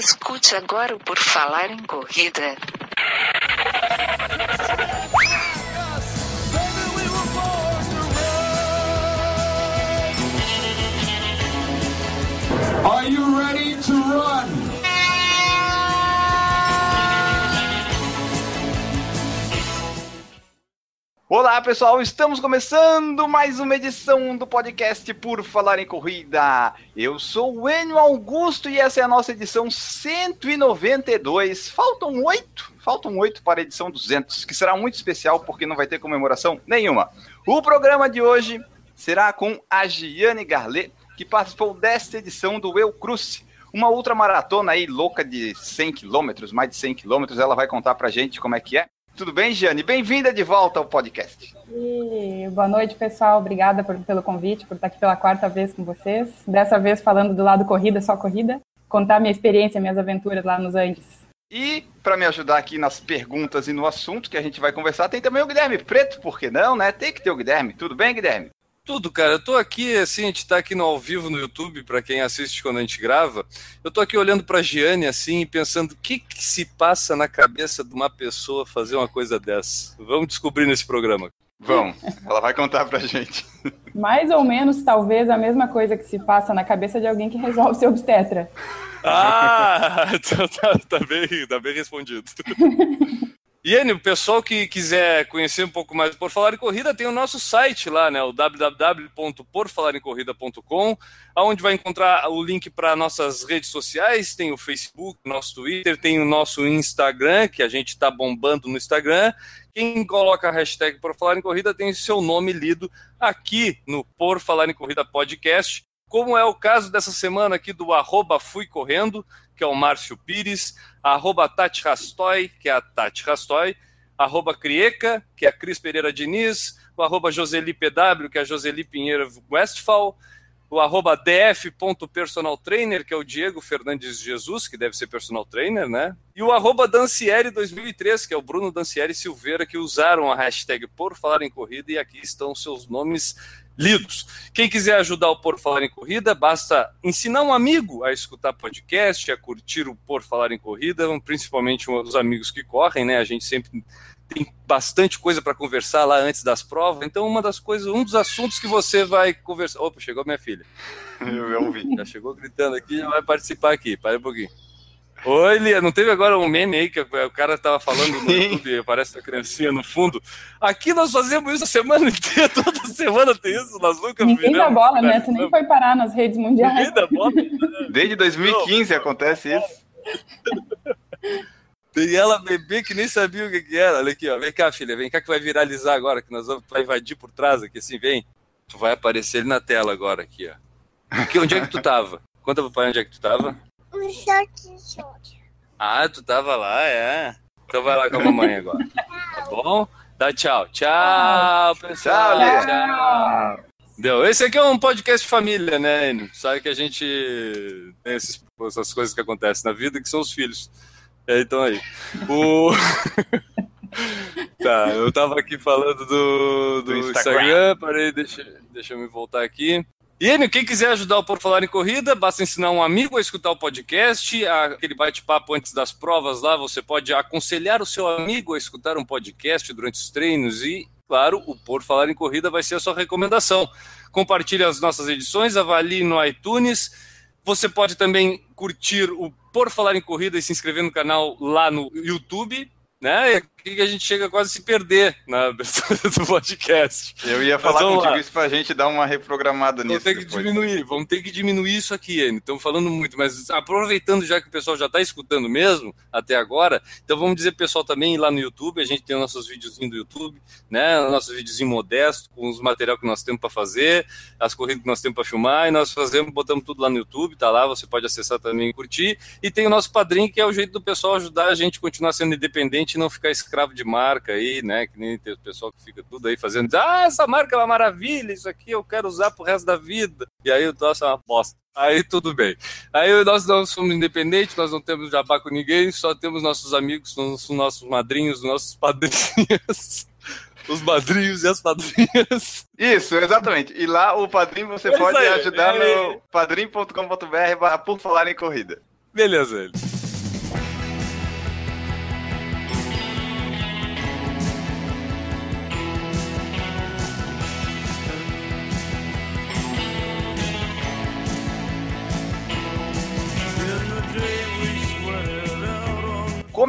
Escute agora o Por Falar em Corrida. Are you Olá pessoal, estamos começando mais uma edição do podcast Por Falar em Corrida. Eu sou o Enio Augusto e essa é a nossa edição 192. Faltam oito, faltam oito para a edição 200, que será muito especial porque não vai ter comemoração nenhuma. O programa de hoje será com a Giane Garlet, que participou desta edição do Eu Cruce, uma ultramaratona aí louca de 100 quilômetros, mais de 100 quilômetros. Ela vai contar pra gente como é que é. Tudo bem, Giane? Bem-vinda de volta ao podcast. E boa noite, pessoal. Obrigada por, pelo convite, por estar aqui pela quarta vez com vocês. Dessa vez falando do lado corrida, só corrida. Contar minha experiência, minhas aventuras lá nos Andes. E para me ajudar aqui nas perguntas e no assunto que a gente vai conversar, tem também o Guilherme Preto, por que não, né? Tem que ter o Guilherme. Tudo bem, Guilherme? Tudo, cara. Eu tô aqui, assim, a gente tá aqui no ao vivo no YouTube, para quem assiste quando a gente grava. Eu tô aqui olhando pra Giane, assim, pensando o que, que se passa na cabeça de uma pessoa fazer uma coisa dessa. Vamos descobrir nesse programa. Vamos, ela vai contar pra gente. Mais ou menos, talvez, a mesma coisa que se passa na cabeça de alguém que resolve ser obstetra. Ah, tá, tá, tá bem, tá bem respondido. E ele, o pessoal que quiser conhecer um pouco mais Por Falar em Corrida, tem o nosso site lá, né, o www.porfalaremcorrida.com, aonde vai encontrar o link para nossas redes sociais, tem o Facebook, nosso Twitter, tem o nosso Instagram, que a gente está bombando no Instagram. Quem coloca a hashtag Por Falar em Corrida tem seu nome lido aqui no Por Falar em Corrida Podcast, como é o caso dessa semana aqui do arroba Fui Correndo, que é o Márcio Pires, arroba Tati Rastoy, que é a Tati Rastoy, arroba Crieca, que é a Cris Pereira Diniz, o arroba Joseli PW, que é a Joseli Pinheiro Westphal, o arroba df.personaltrainer, que é o Diego Fernandes Jesus, que deve ser personal trainer, né? E o arroba Dancieri2003, que é o Bruno Dancieri Silveira, que usaram a hashtag Por Falar em Corrida, e aqui estão seus nomes lidos. Quem quiser ajudar o Por Falar em Corrida, basta ensinar um amigo a escutar podcast, a curtir o Por Falar em Corrida, principalmente os amigos que correm, né? A gente sempre tem bastante coisa para conversar lá antes das provas. Então, uma das coisas, um dos assuntos que você vai conversar. Opa, chegou minha filha. Eu ouvi. Já chegou gritando aqui, já vai participar aqui. Para um pouquinho. Oi, Lia, não teve agora um meme aí que o cara tava falando no YouTube, parece a criancinha no fundo. Aqui nós fazemos isso a semana inteira, toda semana tem isso, nós nunca Ninguém dá bola, né? Tu nem foi parar nas redes mundiais. Ninguém dá bola. Desde 2015 acontece isso. Tem ela bebê que nem sabia o que, que era. Olha aqui, ó. Vem cá, filha, vem cá que vai viralizar agora, que nós vamos vai invadir por trás aqui, assim, vem. Tu vai aparecer ele na tela agora aqui, ó. Aqui, onde é que tu tava? Conta pro pai onde é que tu tava. Ah, tu tava lá, é. Então vai lá com a mamãe agora. Tá bom? Dá tchau. Tchau, pessoal. Tchau, Tchau. Deu. Esse aqui é um podcast família, né, Enio? Sabe que a gente tem esses, essas coisas que acontecem na vida, que são os filhos. É, então aí. O... tá, eu tava aqui falando do, do, Do Instagram. Instagram. Parei, deixa, deixa eu me voltar aqui. E Enio, quem quiser ajudar o Por Falar em Corrida, basta ensinar um amigo a escutar o podcast, aquele bate-papo antes das provas lá, você pode aconselhar o seu amigo a escutar um podcast durante os treinos e, claro, o Por Falar em Corrida vai ser a sua recomendação. Compartilhe as nossas edições, avalie no iTunes. Você pode também curtir o Por Falar em Corrida e se inscrever no canal lá no YouTube, né? E aqui a gente chega quase a se perder na abertura do podcast. Eu ia falar vamos contigo lá. isso pra gente dar uma reprogramada Vamos nisso. ter que depois. diminuir, vamos ter que diminuir isso aqui, Enio. Estamos falando muito, mas aproveitando já que o pessoal já está escutando mesmo até agora, então vamos dizer pessoal também ir lá no YouTube, a gente tem os nossos videozinhos do YouTube, né? O nosso videozinho modesto, com os material que nós temos para fazer, as corridas que nós temos para filmar, e nós fazemos, botamos tudo lá no YouTube, tá lá, você pode acessar também e curtir. E tem o nosso padrinho, que é o jeito do pessoal ajudar a gente a continuar sendo independente e não ficar escravo de marca aí, né? Que nem tem o pessoal que fica tudo aí fazendo, ah, essa marca é uma maravilha, isso aqui eu quero usar pro resto da vida. E aí o troço é uma bosta. Aí tudo bem. Aí nós não somos independentes, nós não temos jabá com ninguém, só temos nossos amigos, os nossos madrinhos, nossos padrinhos. Os madrinhos e as padrinhas. Isso, exatamente. E lá o padrinho você É pode aí, ajudar é. no padrim.com.br barra por falar em corrida. Beleza, ele.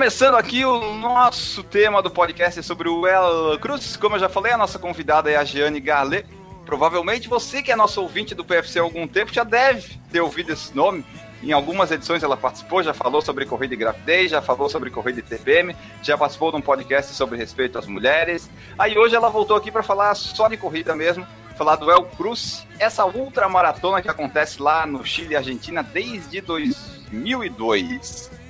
Começando aqui o nosso tema do podcast sobre o El Cruz. Como eu já falei, a nossa convidada é a Giane Garlet. Provavelmente você que é nosso ouvinte do PFC há algum tempo já deve ter ouvido esse nome. Em algumas edições ela participou, já falou sobre corrida e gravidez, já falou sobre corrida e TPM, já participou de um podcast sobre respeito às mulheres. Aí hoje ela voltou aqui para falar só de corrida mesmo, falar do El Cruz, essa ultramaratona que acontece lá no Chile e Argentina desde 2002.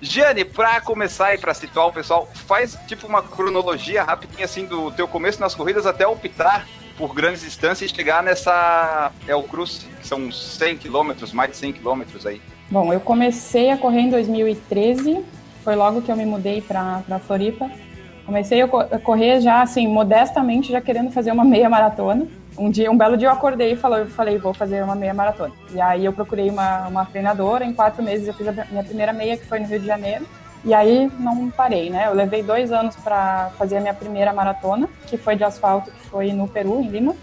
Jane, para começar e para situar o pessoal, faz tipo uma cronologia rapidinha assim do teu começo nas corridas até optar por grandes distâncias e chegar nessa El Cruz, que são 100 quilômetros, mais de 100 quilômetros aí. Bom, eu comecei a correr em 2013, foi logo que eu me mudei para Floripa. Comecei a correr já, assim, modestamente, já querendo fazer uma meia maratona. Um dia, um belo dia eu acordei e falei, falei, vou fazer uma meia maratona. E aí eu procurei uma, uma treinadora, em quatro meses eu fiz a minha primeira meia, que foi no Rio de Janeiro. E aí não parei, né? Eu levei dois anos para fazer a minha primeira maratona, que foi de asfalto, que foi no Peru, em Lima.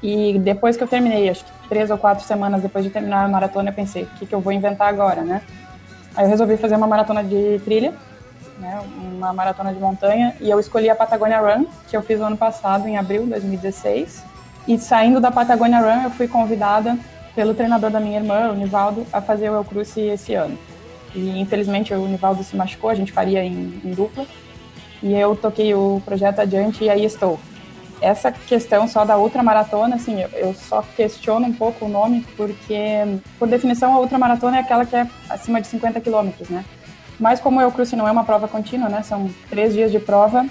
E depois que eu terminei, acho que três ou quatro semanas depois de terminar a maratona, eu pensei, o que, que eu vou inventar agora, né? Aí eu resolvi fazer uma maratona de trilha, né? Uma maratona de montanha, e eu escolhi a Patagonia Run, que eu fiz no ano passado, em abril de 2016. E saindo da Patagonia Run, eu fui convidada pelo treinador da minha irmã, o Nivaldo, a fazer o El Cruce esse ano. E infelizmente o Nivaldo se machucou, a gente faria em, em dupla. E eu toquei o projeto adiante e aí estou. Essa questão só da outra maratona, assim, eu, eu só questiono um pouco o nome, porque, por definição, a outra maratona é aquela que é acima de 50 quilômetros, né? Mas como eu cruce não é uma prova contínua, né? São três dias de prova,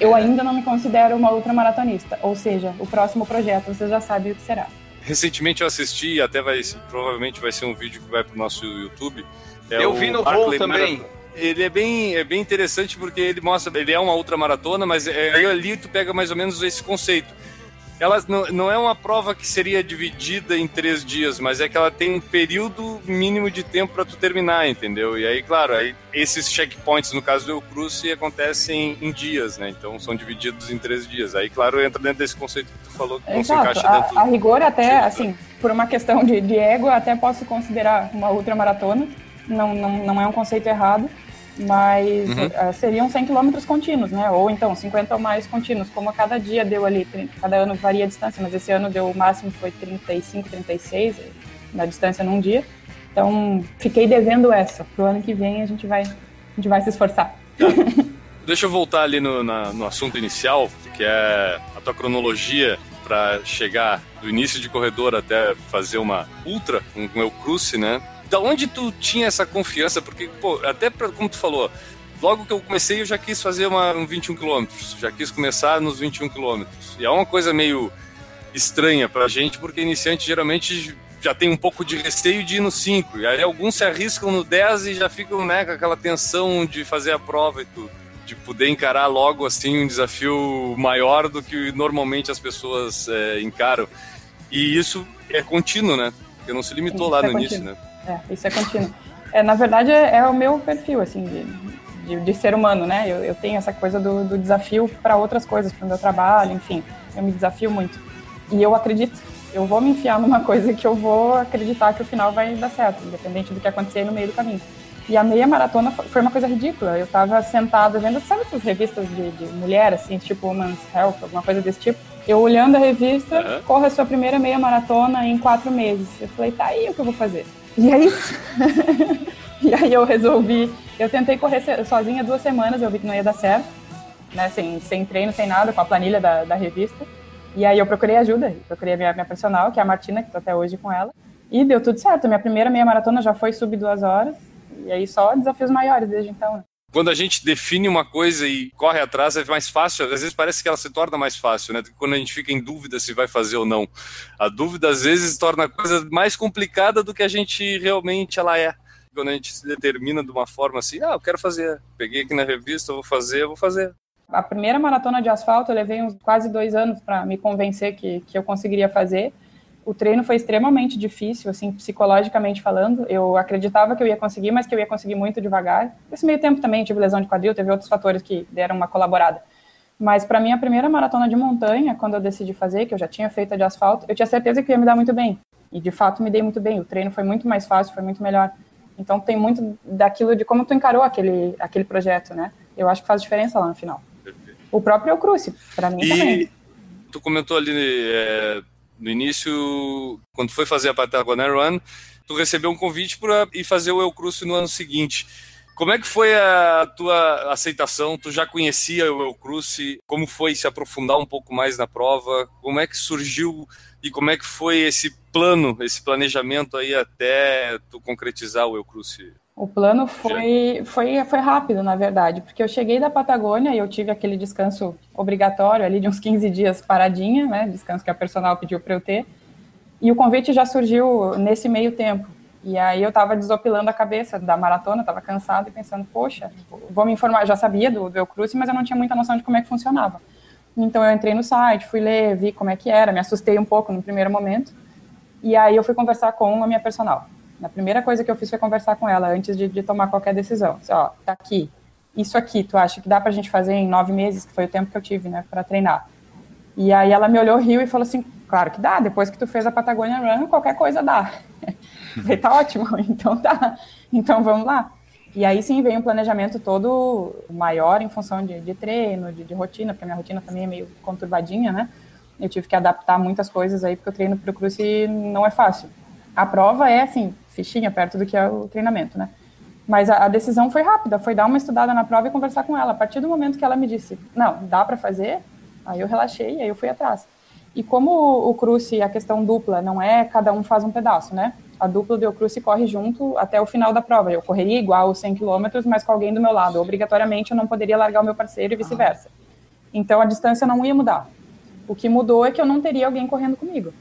eu ainda não me considero uma ultramaratonista. Ou seja, o próximo projeto, você já sabe o que será. Recentemente eu assisti, até vai, provavelmente vai ser um vídeo que vai para o nosso YouTube, é eu vi no voo também. Marathon. Ele é bem, é bem interessante porque ele mostra, ele é uma outra maratona, mas é, aí ali tu pega mais ou menos esse conceito. Ela não, não é uma prova que seria dividida em três dias, mas é que ela tem um período mínimo de tempo para tu terminar, entendeu? E aí, claro, aí esses checkpoints, no caso do El Cruce, acontecem em dias, né? Então são divididos em três dias. Aí, claro, entra dentro desse conceito que tu falou, que não Exato. se encaixa dentro a, a rigor, até, assim, por uma questão de, de ego, até posso considerar uma ultramaratona não, não, não é um conceito errado, mas uhum. uh, seriam 100 quilômetros contínuos, né? Ou então 50 ou mais contínuos, como a cada dia deu ali, 30, cada ano varia a distância, mas esse ano deu o máximo foi 35, 36 na distância num dia. Então, fiquei devendo essa. Pro ano que vem a gente vai, a gente vai se esforçar. Tá. Deixa eu voltar ali no, na, no assunto inicial, que é a tua cronologia para chegar do início de corredor até fazer uma ultra, um, um Cruce, né? Da onde tu tinha essa confiança? Porque, pô, até pra, como tu falou, logo que eu comecei eu já quis fazer uma, um 21 quilômetros, já quis começar nos 21 quilômetros. E é uma coisa meio estranha pra gente, porque iniciante geralmente já tem um pouco de receio de ir no 5. E aí alguns se arriscam no 10 e já ficam né, com aquela tensão de fazer a prova e tudo. De poder encarar logo assim um desafio maior do que normalmente as pessoas é, encaram. E isso é contínuo, né? Porque não se limitou lá é no contínuo. início, né? É, isso é contínuo. É, na verdade, é, é o meu perfil, assim, de, de, de, ser humano, né? Eu, eu tenho essa coisa do, do desafio para outras coisas, para o meu trabalho, enfim. Eu me desafio muito. E eu acredito, eu vou me enfiar numa coisa que eu vou acreditar que o final vai dar certo, independente do que acontecer no meio do caminho. E a meia maratona foi uma coisa ridícula. Eu tava sentada vendo, sabe essas revistas de, de mulher, assim, tipo Women's Health, alguma coisa desse tipo? Eu olhando a revista, uhum. corre a sua primeira meia maratona em quatro meses. Eu falei, tá aí o que eu vou fazer. E aí, e aí eu resolvi, eu tentei correr sozinha duas semanas, eu vi que não ia dar certo, né, sem, sem treino, sem nada, com a planilha da, da revista. E aí eu procurei ajuda, procurei a minha, minha personal, que é a Martina, que estou até hoje com ela, e deu tudo certo. Minha primeira meia maratona já foi sub duas horas, e aí só desafios maiores desde então. Né? Quando a gente define uma coisa e corre atrás, é mais fácil. Às vezes parece que ela se torna mais fácil, né? Quando a gente fica em dúvida se vai fazer ou não. A dúvida, às vezes, torna a coisa mais complicada do que a gente realmente ela é. Quando a gente se determina de uma forma assim, ah, eu quero fazer. Peguei aqui na revista, vou fazer, vou fazer. A primeira maratona de asfalto eu levei uns quase dois anos para me convencer que, que eu conseguiria fazer. O treino foi extremamente difícil, assim, psicologicamente falando. Eu acreditava que eu ia conseguir, mas que eu ia conseguir muito devagar. Nesse meio tempo também tive lesão de quadril, teve outros fatores que deram uma colaborada. Mas para mim, a primeira maratona de montanha, quando eu decidi fazer, que eu já tinha feito a de asfalto, eu tinha certeza que ia me dar muito bem. E de fato me dei muito bem. O treino foi muito mais fácil, foi muito melhor. Então tem muito daquilo de como tu encarou aquele, aquele projeto, né? Eu acho que faz diferença lá no final. O próprio Cruce, para mim E também. tu comentou ali é, no início, quando foi fazer a Patagonia Run, tu recebeu um convite para ir fazer o El Cruce no ano seguinte. Como é que foi a tua aceitação? Tu já conhecia o El Cruce? Como foi se aprofundar um pouco mais na prova? Como é que surgiu e como é que foi esse plano, esse planejamento aí até tu concretizar o El Cruce? O plano foi, foi, foi rápido, na verdade, porque eu cheguei da Patagônia e eu tive aquele descanso obrigatório ali de uns 15 dias paradinha, né? Descanso que a personal pediu para eu ter. E o convite já surgiu nesse meio tempo. E aí eu estava desopilando a cabeça da maratona, estava cansado e pensando, poxa, vou me informar. Eu já sabia do, Cruise, mas eu não tinha muita noção de como é que funcionava. Então eu entrei no site, fui ler, vi como é que era, me assustei um pouco no primeiro momento. E aí eu fui conversar com a minha personal. A primeira coisa que eu fiz foi conversar com ela antes de, de tomar qualquer decisão. Disse, ó, tá aqui, isso aqui, tu acha que dá pra gente fazer em nove meses, que foi o tempo que eu tive, né, para treinar. E aí ela me olhou, riu e falou assim, claro que dá, depois que tu fez a Patagonia Run, qualquer coisa dá. falei, tá ótimo, então tá, então vamos lá. E aí sim veio um planejamento todo maior em função de, de treino, de, de, rotina, porque a minha rotina também é meio conturbadinha, né? Eu tive que adaptar muitas coisas aí, porque o treino pro cruce não é fácil. A prova é, assim, fichinha perto do que é o treinamento, né? Mas a, a, decisão foi rápida, foi dar uma estudada na prova e conversar com ela. A partir do momento que ela me disse, não, dá para fazer, aí eu relaxei, aí eu fui atrás. E como o, o cruce, a questão dupla, não é cada um faz um pedaço, né? A dupla do cruce corre junto até o final da prova. Eu correria igual os 100 km, mas com alguém do meu lado. Obrigatoriamente eu não poderia largar o meu parceiro e vice-versa. Então a distância não ia mudar. O que mudou é que eu não teria alguém correndo comigo.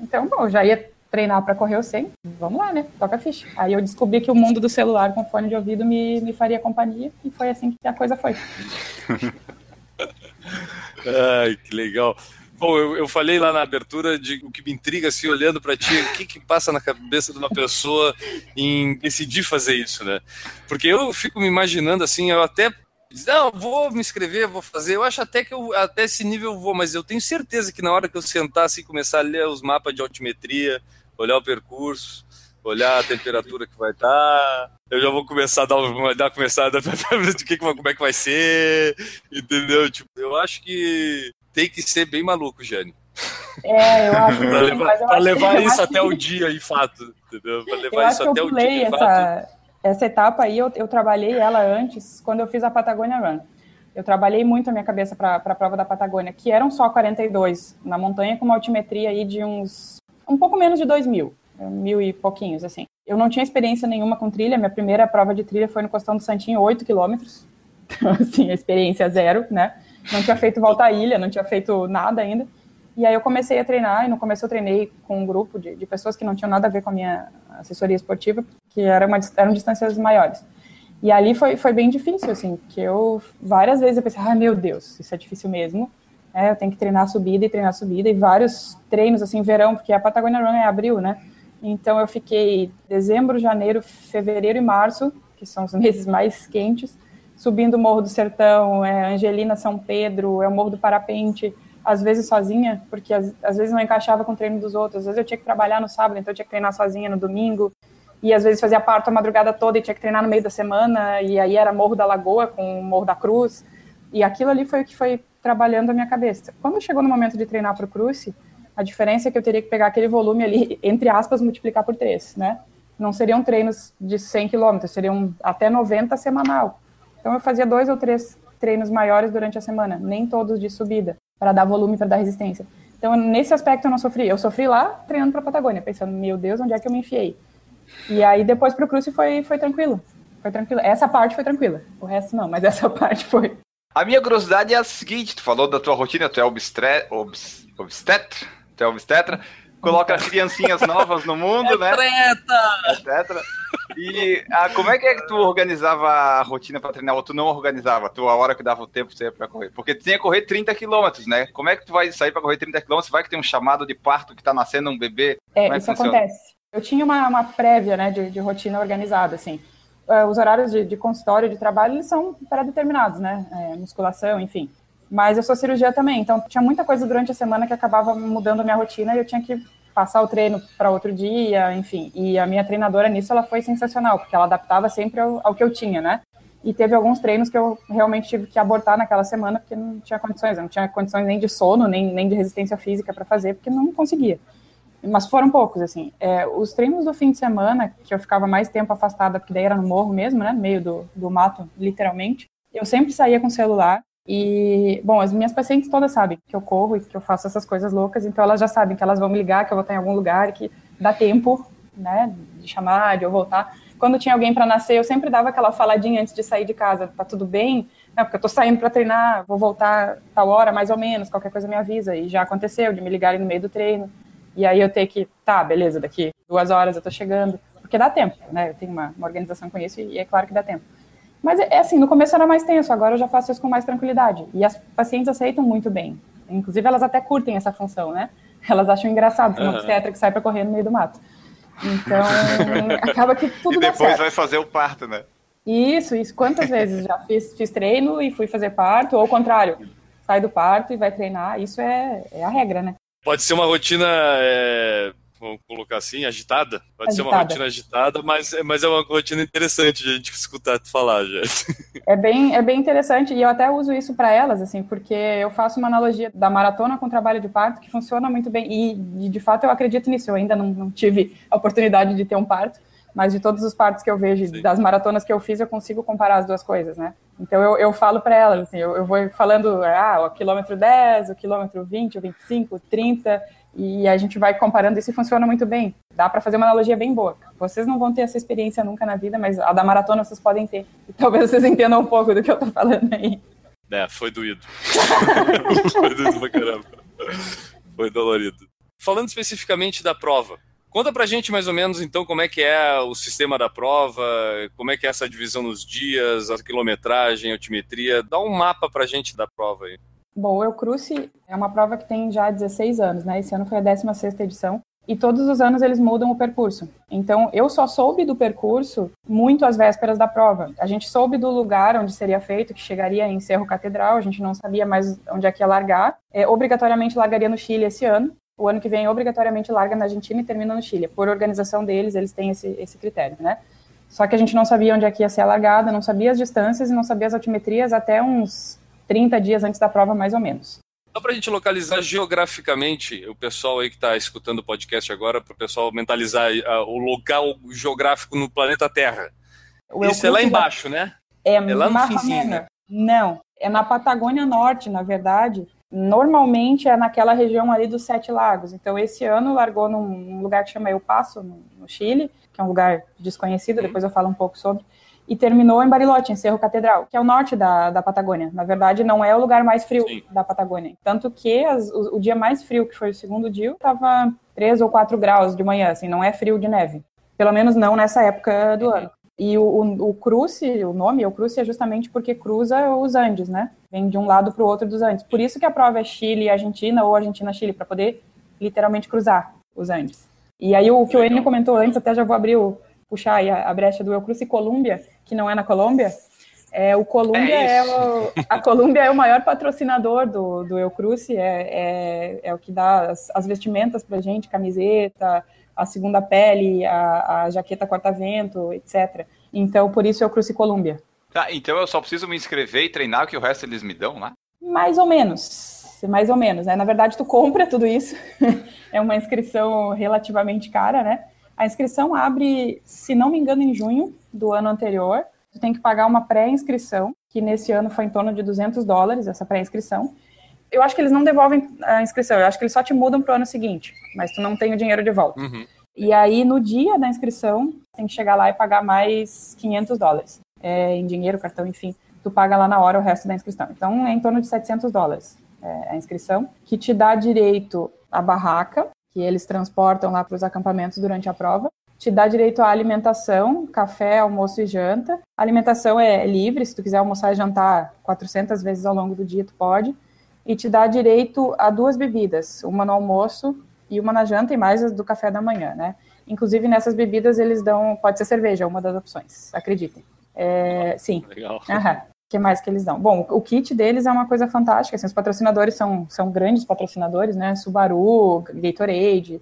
Então, bom, já ia treinar para correr o 100, vamos lá, né? Toca a ficha. Aí eu descobri que o mundo do celular com fone de ouvido me, me faria companhia e foi assim que a coisa foi. Ai, que legal. Bom, eu, eu, falei lá na abertura de o que me intriga, assim, olhando para ti, o que, que passa na cabeça de uma pessoa em decidir fazer isso, né? Porque eu fico me imaginando, assim, eu até não, vou me inscrever, vou fazer. Eu acho até que eu, até esse nível eu vou, mas eu tenho certeza que na hora que eu sentar assim, começar a ler os mapas de altimetria, olhar o percurso, olhar a temperatura que vai estar, eu já vou começar a dar uma dar começar a dar de que, como é que vai ser, entendeu? Tipo, eu acho que tem que ser bem maluco, Jane. É, eu acho que pra levar, eu pra levar eu isso até que- o dia em fato, entendeu? Pra Eu levar acho isso até eu o dia pulei em fato. essa, essa etapa aí, eu, eu trabalhei ela antes, quando eu fiz a Patagonia Run. Eu trabalhei muito a minha cabeça para a prova da Patagônia, que eram só 42 na montanha, com uma altimetria aí de uns. Um pouco menos de 2 mil, mil e pouquinhos, assim. Eu não tinha experiência nenhuma com trilha, minha primeira prova de trilha foi no Costão do Santinho, 8 quilômetros. Então, assim, a experiência zero, né? Não tinha feito volta à ilha, não tinha feito nada ainda. E aí eu comecei a treinar, e no começo eu treinei com um grupo de, de pessoas que não tinham nada a ver com a minha assessoria esportiva, que era uma, eram distâncias maiores. E ali foi, foi bem difícil, assim, que eu, várias vezes eu pensei, ai meu Deus, isso é difícil mesmo, é, eu tenho que treinar subida e treinar subida, e vários treinos, assim, verão, porque a Patagonia Run é abril, né? Então eu fiquei dezembro, janeiro, fevereiro e março, que são os meses mais quentes, subindo o Morro do Sertão, é Angelina São Pedro, é o Morro do Parapente, às vezes sozinha, porque às, às vezes não encaixava com o treino dos outros, às vezes eu tinha que trabalhar no sábado, então eu tinha que treinar sozinha no domingo, e às vezes fazia parto a madrugada toda e tinha que treinar no meio da semana, e aí era Morro da Lagoa com o Morro da Cruz, e aquilo ali foi o que foi trabalhando a minha cabeça. Quando chegou no momento de treinar para o Cruze, a diferença é que eu teria que pegar aquele volume ali, entre aspas, multiplicar por três, né? Não seriam treinos de 100 quilômetros, seriam até 90 semanal. Então eu fazia dois ou três treinos maiores durante a semana, nem todos de subida, para dar volume, para dar resistência. Então nesse aspecto eu não sofri. Eu sofri lá treinando para a Patagônia, pensando, meu Deus, onde é que eu me enfiei? E aí depois para o Cruze foi, foi tranquilo. Foi tranquilo. Essa parte foi tranquila. O resto não, mas essa parte foi. A minha curiosidade é a seguinte: tu falou da tua rotina, tu é obstre... obs... obstetra? Tu é obstetra? Coloca criancinhas novas no mundo, né? Treta! Obstetra. E ah, como é que é que tu organizava a rotina para treinar ou tu não organizava? Tu, a hora que dava o tempo você para correr? Porque tu tinha que correr 30 quilômetros, né? Como é que tu vai sair para correr 30 quilômetros? Vai que tem um chamado de parto que tá nascendo um bebê? É, Como isso funciona? acontece. Eu tinha uma, uma prévia, né, de, de rotina organizada, assim. Uh, os horários de, de, consultório, de trabalho, eles são pré-determinados, né? É, musculação, enfim. Mas eu sou cirurgia também, então tinha muita coisa durante a semana que acabava mudando a minha rotina e eu tinha que passar o treino para outro dia, enfim. E a minha treinadora nisso, ela foi sensacional, porque ela adaptava sempre ao, ao, que eu tinha, né? E teve alguns treinos que eu realmente tive que abortar naquela semana, porque não tinha condições, eu não tinha condições nem de sono, nem, nem de resistência física para fazer, porque não conseguia. Mas foram poucos, assim. É, os treinos do fim de semana, que eu ficava mais tempo afastada, porque daí era no morro mesmo, né? No meio do, do mato, literalmente. Eu sempre saía com o celular e, bom, as minhas pacientes todas sabem que eu corro e que eu faço essas coisas loucas, então elas já sabem que elas vão me ligar, que eu vou estar em algum lugar, que dá tempo, né, de chamar, de eu voltar. Quando tinha alguém para nascer, eu sempre dava aquela faladinha antes de sair de casa, tá tudo bem? Não, porque eu tô saindo para treinar, vou voltar tal hora, mais ou menos, qualquer coisa me avisa. E já aconteceu de me ligarem no meio do treino. E aí eu ter que, tá, beleza, daqui duas horas eu tô chegando. Porque dá tempo, né? Eu tenho uma, uma organização com isso e é claro que dá tempo. Mas é assim, no começo era mais tenso, agora eu já faço isso com mais tranquilidade. E as pacientes aceitam muito bem. Inclusive, elas até curtem essa função, né? Elas acham engraçado uma obstetra que sai para correr no meio do mato. Então, acaba que tudo E dá depois certo. vai fazer o parto, né? Isso, isso. Quantas vezes já fiz, fiz treino e fui fazer parto, ou ao contrário, sai do parto e vai treinar. Isso é, é a regra, né? Pode ser uma rotina, é, vamos colocar assim, agitada. Pode ser uma Agitada. rotina agitada, mas, mas é uma rotina interessante de a gente escutar tu falar, já. É bem, é bem interessante e eu até uso isso para elas, assim, porque eu faço uma analogia da maratona com o trabalho de parto que funciona muito bem e, e, de fato eu acredito nisso. Eu ainda não, não tive a oportunidade de ter um parto, mas de todos os partos que eu vejo, Sim. das maratonas que eu fiz, eu consigo comparar as duas coisas, né? Então eu, eu falo para elas, assim, eu, eu vou falando, ah, o quilômetro 10, o quilômetro 20, o 25, o 30, e a gente vai comparando isso e funciona muito bem. Dá para fazer uma analogia bem boa. Vocês não vão ter essa experiência nunca na vida, mas a da maratona vocês podem ter. E talvez vocês entendam um pouco do que eu tô falando aí. É, foi doído. foi doído pra caramba. Foi dolorido. Falando especificamente da prova, conta pra gente mais ou menos então como é que é o sistema da prova, como é que é essa divisão nos dias, a quilometragem, a altimetria. Dá um mapa pra gente da prova aí. Bom, o Cruce é uma prova que tem já 16 anos, né? Esse ano foi a 16ª edição. E todos os anos eles mudam o percurso. Então, eu só soube do percurso muito às vésperas da prova. A gente soube do lugar onde seria feito, que chegaria em Cerro Catedral, a gente não sabia mais onde é que ia largar. É, obrigatoriamente largaria no Chile esse ano. O ano que vem, obrigatoriamente, larga na Argentina e termina no Chile. Por organização deles, eles têm esse, esse critério, né? Só que a gente não sabia onde é que ia ser a largada, não sabia as distâncias e não sabia as altimetrias até uns 30 dias antes da prova, mais ou menos. Só para a gente localizar geograficamente o pessoal aí que está escutando o podcast agora, para o pessoal mentalizar uh, o local geográfico no planeta Terra. O Isso é lá embaixo, né? É, É lá no finzinho, né? Não, é na Patagônia Norte, na verdade. Normalmente é naquela região ali dos Sete Lagos. Então, esse ano largou num, lugar que chama El Paso, no, no Chile, que é um lugar desconhecido, Uhum. depois eu falo um pouco sobre. E terminou em Bariloche, em Cerro Catedral, que é o norte da, da Patagônia. Na verdade, não é o lugar mais frio Sim. da Patagônia. Tanto que as- o, o dia mais frio, que foi o segundo dia, estava 3 ou 4 graus de manhã, assim, não é frio de neve. Pelo menos não nessa época do ano. E o, o, o Cruce, o nome, o Cruce é justamente porque cruza os Andes, né? Vem de um lado para o outro dos Andes. Por isso que a prova é Chile e Argentina ou Argentina-Chile, para poder literalmente cruzar os Andes. E aí o que o Enio comentou antes, até já vou abrir o, puxar aí a, a brecha do El Cruce e Colômbia, que não é na Colômbia. É, o Colômbia É é, o, a Colômbia é o maior patrocinador do, do El Cruce, é, é, é o que dá as, as vestimentas pra gente, camiseta, a segunda pele, a, a jaqueta corta-vento, etc. Então, por isso eu Cruce Colômbia. Tá, então eu só preciso me inscrever e treinar, que o resto eles me dão lá? Mais ou menos, mais ou menos, né? Na verdade, tu compra tudo isso, é uma inscrição relativamente cara, né? A inscrição abre, se não me engano, em junho do ano anterior. Tu tem que pagar uma pré-inscrição, que nesse ano foi em torno de 200 dólares, essa pré-inscrição. Eu acho que eles não devolvem a inscrição, eu acho que eles só te mudam pro ano seguinte, mas tu não tem o dinheiro de volta. Uhum. E aí, no dia da inscrição, tem que chegar lá e pagar mais 500 dólares. É, em dinheiro, cartão, enfim. Tu paga lá na hora o resto da inscrição. Então, é em torno de 700 dólares é, a inscrição, que te dá direito à barraca, que eles transportam lá para os acampamentos durante a prova. te dá direito à alimentação, café, almoço e janta. A alimentação é livre, se tu quiser almoçar e jantar 400 vezes ao longo do dia, tu pode. E te dá direito a duas bebidas, uma no almoço e uma na janta e mais as do café da manhã, né? Inclusive nessas bebidas eles dão, pode ser cerveja, uma das opções, acreditem. É, sim. Legal. O que mais que eles dão? Bom, o kit deles é uma coisa fantástica. Assim, os patrocinadores são, são grandes patrocinadores, né? Subaru, Gatorade.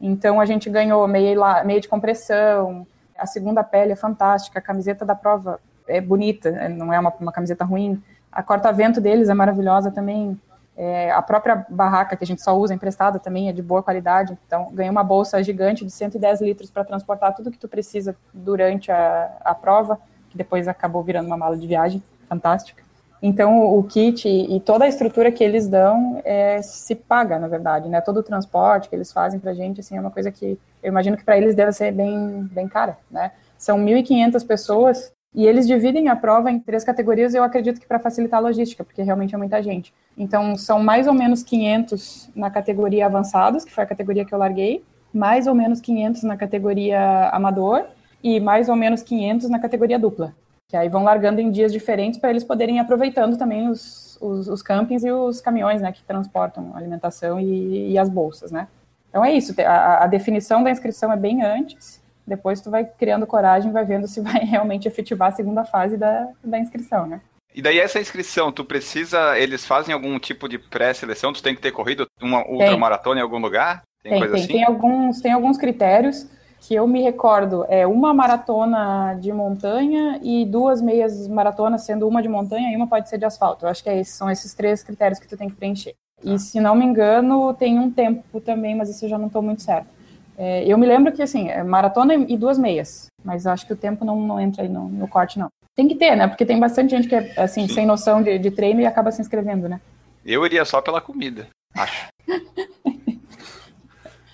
Então a gente ganhou meia, meia de compressão. A segunda pele é fantástica. A camiseta da prova é bonita, é, não é uma, uma camiseta ruim. A corta-vento deles é maravilhosa também. É, a própria barraca que a gente só usa emprestada também é de boa qualidade. Então, ganhei uma bolsa gigante de 110 litros para transportar tudo que tu precisa durante a, a prova, que depois acabou virando uma mala de viagem fantástica. Então, o kit e toda a estrutura que eles dão é, se paga, na verdade, né? Todo o transporte que eles fazem para a gente, assim, é uma coisa que eu imagino que para eles deve ser bem, bem cara, né? São 1.500 pessoas e eles dividem a prova em três categorias, eu acredito que para facilitar a logística, porque realmente é muita gente. Então, são mais ou menos 500 na categoria avançados, que foi a categoria que eu larguei, mais ou menos 500 na categoria amador e mais ou menos 500 na categoria dupla. Que aí vão largando em dias diferentes para eles poderem ir aproveitando também os, os, os, campings e os caminhões, né, que transportam alimentação e, e as bolsas, né. Então é isso, a, a definição da inscrição é bem antes, depois tu vai criando coragem, vai vendo se vai realmente efetivar a segunda fase da, da inscrição, né? E daí essa inscrição, tu precisa, eles fazem algum tipo de pré-seleção? Tu tem que ter corrido uma ultramaratona em algum lugar? Tem, tem, tem, assim? tem, alguns, tem alguns critérios que eu me recordo. É uma maratona de montanha e duas meias maratonas, sendo uma de montanha e uma pode ser de asfalto. Eu acho que é isso, são esses três critérios que tu tem que preencher. E se não me engano, tem um tempo também, mas isso eu já não estou muito certo. É, eu me lembro que, assim, é maratona e duas meias, mas acho que o tempo não, não entra aí no, no, corte, não. Tem que ter, né? Porque tem bastante gente que é, assim, sem noção de, de treino e acaba se inscrevendo, né? Eu iria só pela comida, acho.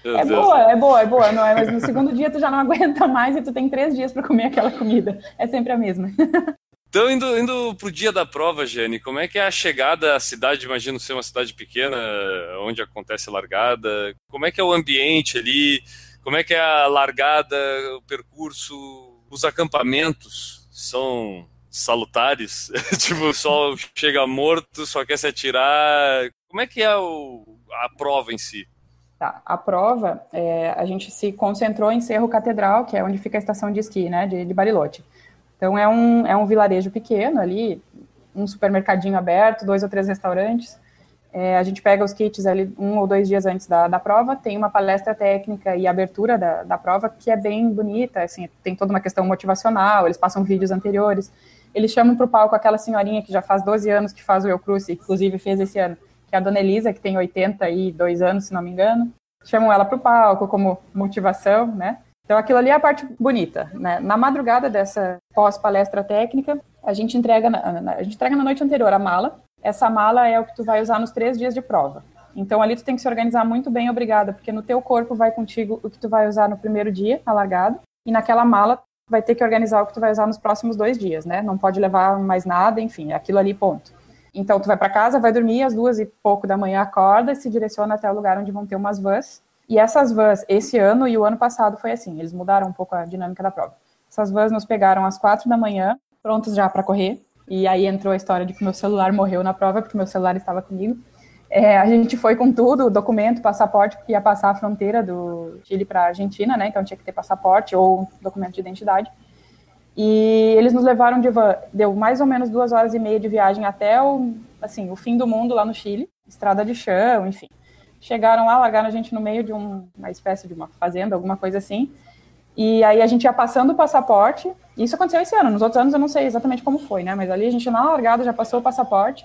é boa, é boa, é boa, não é? Mas no segundo dia tu já não aguenta mais e tu tem três dias para comer aquela comida. É sempre a mesma. Então, indo, indo pro dia da prova, Jane, como é que é a chegada à cidade? Imagino ser uma cidade pequena, onde acontece a largada. Como é que é o ambiente ali? Como é que é a largada, o percurso, os acampamentos? São salutares? tipo, o sol chega morto, só quer se atirar. Como é que é o, a prova em si? Tá, a prova, é, a gente se concentrou em Cerro Catedral, que é onde fica a estação de esqui, né, de, de. Então é um, é um vilarejo pequeno ali, um supermercadinho aberto, dois ou três restaurantes. É, a gente pega os kits ali um ou dois dias antes da, da prova, tem uma palestra técnica e abertura da, da prova que é bem bonita, assim, tem toda uma questão motivacional, eles passam vídeos anteriores. Eles chamam para o palco aquela senhorinha que já faz 12 anos que faz o Eu inclusive fez esse ano, que é a Dona Elisa, que tem 82 anos, se não me engano. Chamam ela para o palco como motivação, né? Então, aquilo ali é a parte bonita. Né? Na madrugada dessa pós-palestra técnica, a gente, entrega na, a gente entrega na noite anterior a mala. Essa mala é o que tu vai usar nos três dias de prova. Então, ali tu tem que se organizar muito bem, obrigada, porque no teu corpo vai contigo o que tu vai usar no primeiro dia, na largada, e naquela mala vai ter que organizar o que tu vai usar nos próximos dois dias, né? Não pode levar mais nada, enfim, é aquilo ali, ponto. Então, tu vai para casa, vai dormir, às duas e pouco da manhã acorda e se direciona até o lugar onde vão ter umas vans e essas vans, esse ano e o ano passado foi assim, eles mudaram um pouco a dinâmica da prova. Essas vans nos pegaram às quatro da manhã, prontos já para correr, e aí entrou a história de que meu celular morreu na prova, porque meu celular estava comigo. É, a gente foi com tudo, documento, passaporte, porque ia passar a fronteira do Chile para a Argentina, né? Então tinha que ter passaporte ou documento de identidade. E eles nos levaram de van, deu mais ou menos duas horas e meia de viagem até o, assim, o fim do mundo lá no Chile, estrada de chão, enfim chegaram lá, largaram a gente no meio de um, uma espécie de uma fazenda, alguma coisa assim. E aí a gente ia passando o passaporte. Isso aconteceu esse ano. Nos outros anos eu não sei exatamente como foi, né? Mas ali a gente na largada já passou o passaporte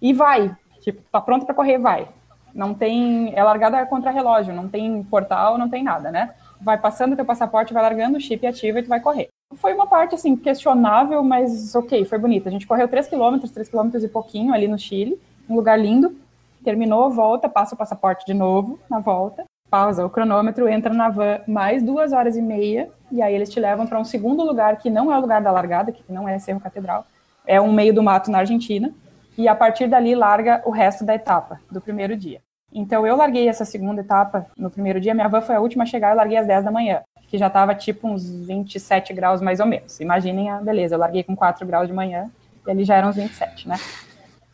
e vai. Tipo, tá pronto para correr, vai. Não tem. É largada contra relógio, não tem portal, não tem nada, né? Vai passando teu passaporte, vai largando o chip ativo e tu vai correr. Foi uma parte, assim, questionável, mas ok, foi bonita. A gente correu 3 quilômetros, 3 quilômetros e pouquinho ali no Chile, um lugar lindo. Terminou, volta, passa o passaporte de novo na volta, pausa o cronômetro, entra na van mais duas horas e meia, e aí eles te levam para um segundo lugar que não é o lugar da largada, que não é Cerro Catedral, é um meio do mato na Argentina, e a partir dali larga o resto da etapa do primeiro dia. Então eu larguei essa segunda etapa no primeiro dia, minha van foi a última a chegar, eu larguei às 10 da manhã. que já estava tipo uns 27 graus mais ou menos. Imaginem a beleza, eu larguei com 4 graus de manhã e ali já eram uns 27, né?